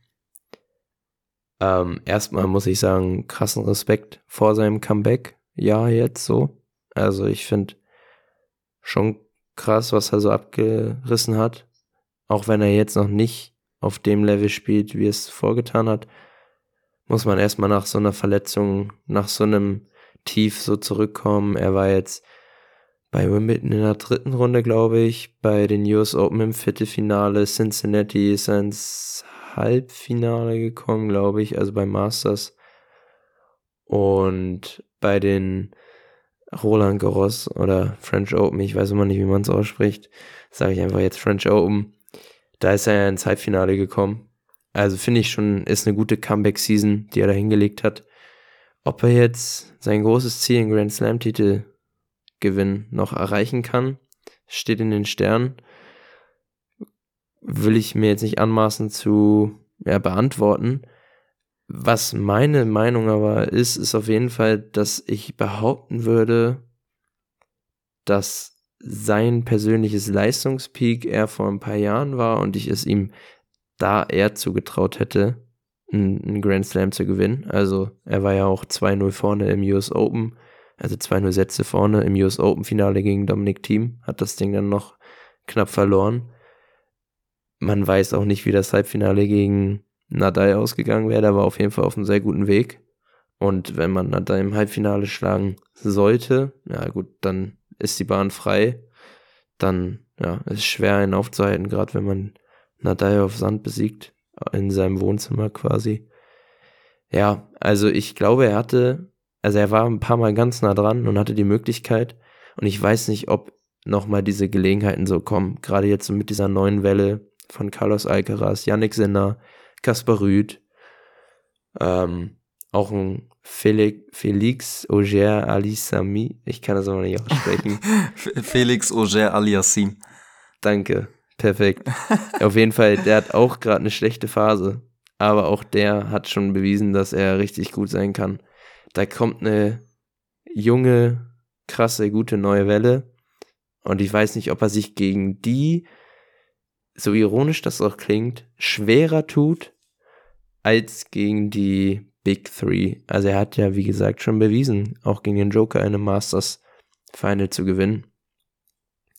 Ähm, erstmal muss ich sagen, krassen Respekt vor seinem Comeback. Ja, jetzt so. Also ich finde schon krass, was er so abgerissen hat. Auch wenn er jetzt noch nicht auf dem Level spielt, wie es vorgetan hat, muss man erstmal nach so einer Verletzung, nach so einem Tief so zurückkommen. Er war jetzt bei Wimbledon in der dritten Runde, glaube ich, bei den US Open im Viertelfinale. Cincinnati ist er ins Halbfinale gekommen, glaube ich, also bei Masters. Und bei den Roland Garros oder French Open, ich weiß immer nicht, wie man es ausspricht, sage ich einfach jetzt French Open. Da ist er ja ins Halbfinale gekommen. Also finde ich schon, ist eine gute Comeback-Season, die er da hingelegt hat. Ob er jetzt sein großes Ziel, den Grand Slam-Titel Gewinn noch erreichen kann, steht in den Sternen. Will ich mir jetzt nicht anmaßen zu ja, beantworten. Was meine Meinung aber ist, ist auf jeden Fall, dass ich behaupten würde, dass sein persönliches Leistungspeak eher vor ein paar Jahren war und ich es ihm da eher zugetraut hätte, einen Grand Slam zu gewinnen. Also er war ja auch 2-0 vorne im US Open, also 2-0 Sätze vorne im US Open Finale gegen Dominic Thiem, hat das Ding dann noch knapp verloren. Man weiß auch nicht, wie das Halbfinale gegen Nadal ausgegangen wäre, da war auf jeden Fall auf einem sehr guten Weg. Und wenn man Nadal im Halbfinale schlagen sollte, ja gut, dann ist die Bahn frei. Dann ja, ist es schwer, einen aufzuhalten, gerade wenn man Nadal auf Sand besiegt, in seinem Wohnzimmer quasi. Ja, also ich glaube, er hatte, also er war ein paar Mal ganz nah dran und hatte die Möglichkeit. Und ich weiß nicht, ob nochmal diese Gelegenheiten so kommen. Gerade jetzt mit dieser neuen Welle von Carlos Alcaraz, Yannick Sinner, Kaspar Rüth, ähm, auch ein Felix, Felix Auger Alisami, ich kann das aber nicht aussprechen. Felix Auger Aliassim. Danke, perfekt. Auf jeden Fall, der hat auch gerade eine schlechte Phase, aber auch der hat schon bewiesen, dass er richtig gut sein kann. Da kommt eine junge, krasse, gute neue Welle und ich weiß nicht, ob er sich gegen die, so ironisch das auch klingt, schwerer tut als gegen die Big Three. Also er hat ja, wie gesagt, schon bewiesen, auch gegen den Joker in einem Masters Final zu gewinnen.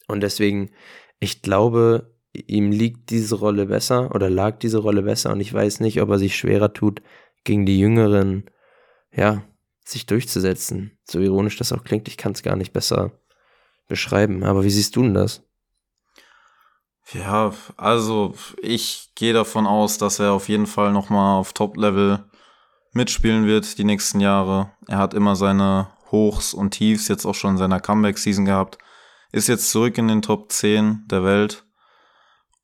Und deswegen, ich glaube, ihm liegt diese Rolle besser oder lag diese Rolle besser und ich weiß nicht, ob er sich schwerer tut, gegen die Jüngeren, ja, sich durchzusetzen. So ironisch das auch klingt, ich kann es gar nicht besser beschreiben. Aber wie siehst du denn das? Ja, also ich gehe davon aus, dass er auf jeden Fall nochmal auf Top-Level mitspielen wird die nächsten Jahre. Er hat immer seine Hochs und Tiefs jetzt auch schon in seiner Comeback-Season gehabt. Ist jetzt zurück in den Top 10 der Welt.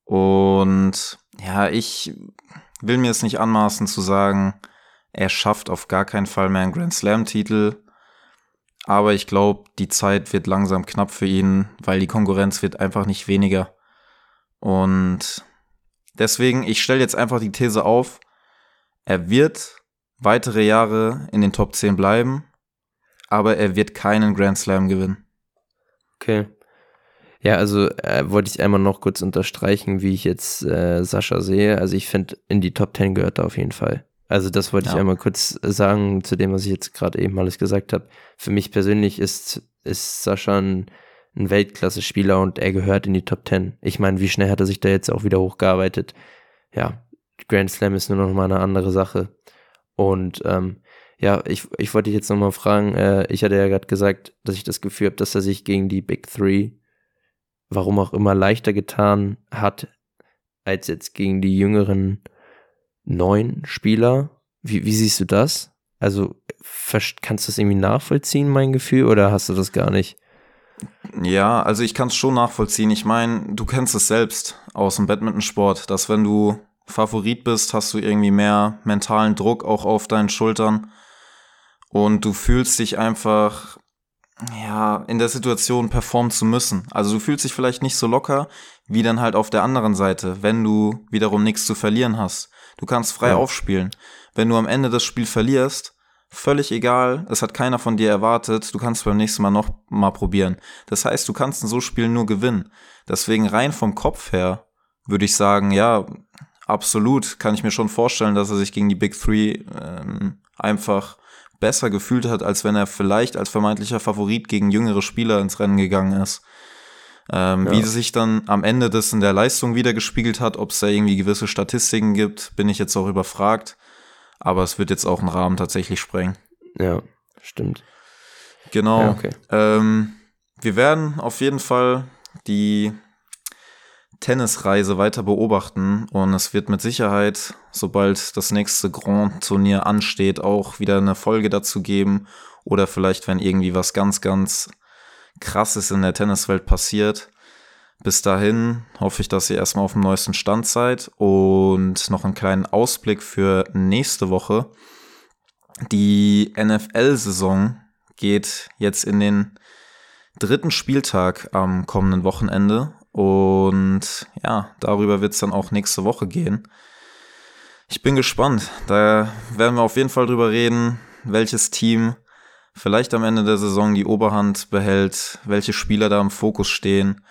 Und ja, ich will mir es nicht anmaßen zu sagen, er schafft auf gar keinen Fall mehr einen Grand Slam-Titel. Aber ich glaube, die Zeit wird langsam knapp für ihn, weil die Konkurrenz wird einfach nicht weniger. Und deswegen, ich stelle jetzt einfach die These auf, er wird weitere Jahre in den Top 10 bleiben, aber er wird keinen Grand Slam gewinnen. Okay. Ja, also äh, wollte ich einmal noch kurz unterstreichen, wie ich jetzt äh, Sascha sehe. Also ich finde, in die Top 10 gehört er auf jeden Fall. Also das wollte Ja. ich einmal kurz sagen zu dem, was ich jetzt gerade eben alles gesagt habe. Für mich persönlich ist, ist Sascha ein, ein Weltklasse-Spieler und er gehört in die Top 10. Ich meine, wie schnell hat er sich da jetzt auch wieder hochgearbeitet? Ja, Grand Slam ist nur noch mal eine andere Sache. Und ähm, ja, ich, ich wollte dich jetzt nochmal fragen, äh, ich hatte ja gerade gesagt, dass ich das Gefühl habe, dass er sich gegen die Big Three, warum auch immer, leichter getan hat, als jetzt gegen die jüngeren neun Spieler. Wie, wie siehst du das? Also, kannst du das irgendwie nachvollziehen, mein Gefühl, oder hast du das gar nicht? Ja, also ich kann es schon nachvollziehen. Ich meine, du kennst es selbst aus dem Badmintonsport, dass wenn du Favorit bist, hast du irgendwie mehr mentalen Druck auch auf deinen Schultern und du fühlst dich einfach ja, in der Situation performen zu müssen. Also du fühlst dich vielleicht nicht so locker wie dann halt auf der anderen Seite, wenn du wiederum nichts zu verlieren hast. Du kannst frei ja. aufspielen. Wenn du am Ende das Spiel verlierst, völlig egal, es hat keiner von dir erwartet, du kannst beim nächsten Mal noch mal probieren. Das heißt, du kannst in so Spielen nur gewinnen. Deswegen rein vom Kopf her würde ich sagen, ja, absolut kann ich mir schon vorstellen, dass er sich gegen die Big Three ähm, einfach besser gefühlt hat, als wenn er vielleicht als vermeintlicher Favorit gegen jüngere Spieler ins Rennen gegangen ist. Ähm, ja. Wie sich dann am Ende das in der Leistung wieder gespiegelt hat, ob es da irgendwie gewisse Statistiken gibt, bin ich jetzt auch überfragt. Aber es wird jetzt auch einen Rahmen tatsächlich sprengen. Ja, stimmt. Genau. Ja, okay. ähm, wir werden auf jeden Fall die Tennisreise weiter beobachten und es wird mit Sicherheit, sobald das nächste Grand Turnier ansteht, auch wieder eine Folge dazu geben oder vielleicht, wenn irgendwie was ganz, ganz krasses in der Tenniswelt passiert. Bis dahin hoffe ich, dass ihr erstmal auf dem neuesten Stand seid und noch einen kleinen Ausblick für nächste Woche. Die NFL-Saison geht jetzt in den dritten Spieltag am kommenden Wochenende und ja, darüber wird es dann auch nächste Woche gehen. Ich bin gespannt. Da werden wir auf jeden Fall drüber reden, welches Team vielleicht am Ende der Saison die Oberhand behält, welche Spieler da im Fokus stehen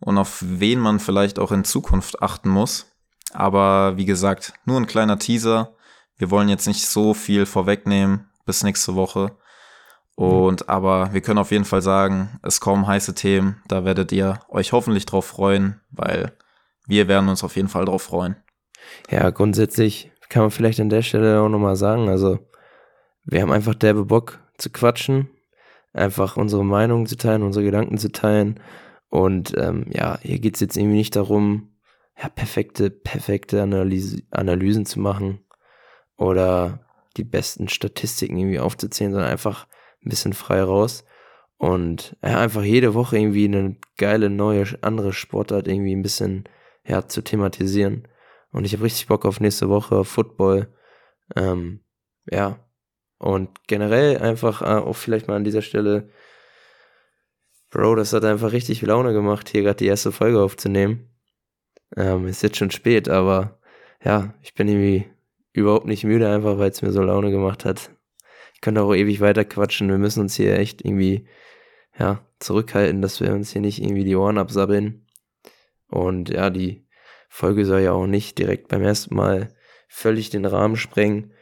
und auf wen man vielleicht auch in Zukunft achten muss. Aber wie gesagt, nur ein kleiner Teaser. Wir wollen jetzt nicht so viel vorwegnehmen bis nächste Woche. Und aber wir können auf jeden Fall sagen, es kommen heiße Themen. Da werdet ihr euch hoffentlich drauf freuen, weil wir werden uns auf jeden Fall drauf freuen. Ja, grundsätzlich kann man vielleicht an der Stelle auch nochmal sagen, also wir haben einfach derbe Bock zu quatschen, einfach unsere Meinung zu teilen, unsere Gedanken zu teilen. Und ähm, ja, hier geht es jetzt irgendwie nicht darum, ja, perfekte, perfekte Analyse, Analysen zu machen oder die besten Statistiken irgendwie aufzuzählen, sondern einfach ein bisschen frei raus und ja, einfach jede Woche irgendwie eine geile neue andere Sportart irgendwie ein bisschen ja zu thematisieren. Und ich habe richtig Bock auf nächste Woche Football. Ähm, ja. Und generell einfach äh, auch vielleicht mal an dieser Stelle, Bro, das hat einfach richtig Laune gemacht, hier gerade die erste Folge aufzunehmen. Ähm, ist jetzt schon spät, aber ja, ich bin irgendwie überhaupt nicht müde, einfach weil es mir so Laune gemacht hat ich könnte auch ewig weiter quatschen. Wir müssen uns hier echt irgendwie, ja, zurückhalten, dass wir uns hier nicht irgendwie die Ohren absabbeln. Und ja, die Folge soll ja auch nicht direkt beim ersten Mal völlig den Rahmen sprengen.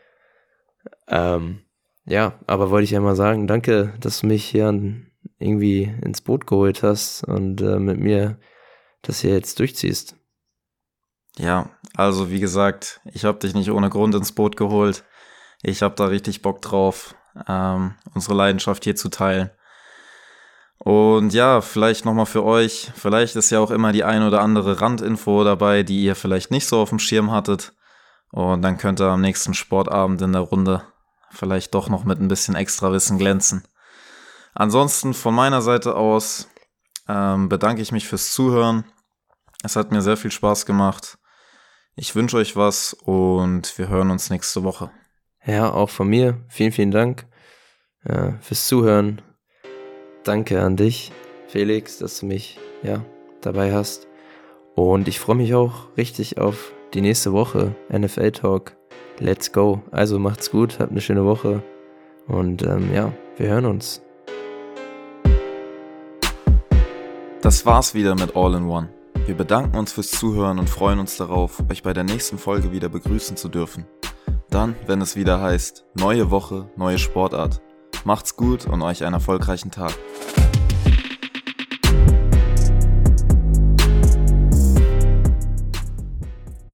Ähm, ja, aber wollte ich ja mal sagen, danke, dass du mich hier irgendwie ins Boot geholt hast und äh, mit mir das hier jetzt durchziehst. Ja, also wie gesagt, ich habe dich nicht ohne Grund ins Boot geholt. Ich habe da richtig Bock drauf, ähm, unsere Leidenschaft hier zu teilen. Und ja, vielleicht nochmal für euch, vielleicht ist ja auch immer die ein oder andere Randinfo dabei, die ihr vielleicht nicht so auf dem Schirm hattet. Und dann könnt ihr am nächsten Sportabend in der Runde vielleicht doch noch mit ein bisschen extra Wissen glänzen. Ansonsten von meiner Seite aus ähm, bedanke ich mich fürs Zuhören. Es hat mir sehr viel Spaß gemacht. Ich wünsche euch was und wir hören uns nächste Woche. Ja, auch von mir. Vielen, vielen Dank äh, fürs Zuhören. Danke an dich, Felix, dass du mich ja, dabei hast. Und ich freue mich auch richtig auf die nächste Woche. NFL Talk. Let's go. Also macht's gut, habt eine schöne Woche. Und ähm, ja, wir hören uns. Das war's wieder mit All in One. Wir bedanken uns fürs Zuhören und freuen uns darauf, euch bei der nächsten Folge wieder begrüßen zu dürfen. Dann, wenn es wieder heißt, neue Woche, neue Sportart. Macht's gut und euch einen erfolgreichen Tag.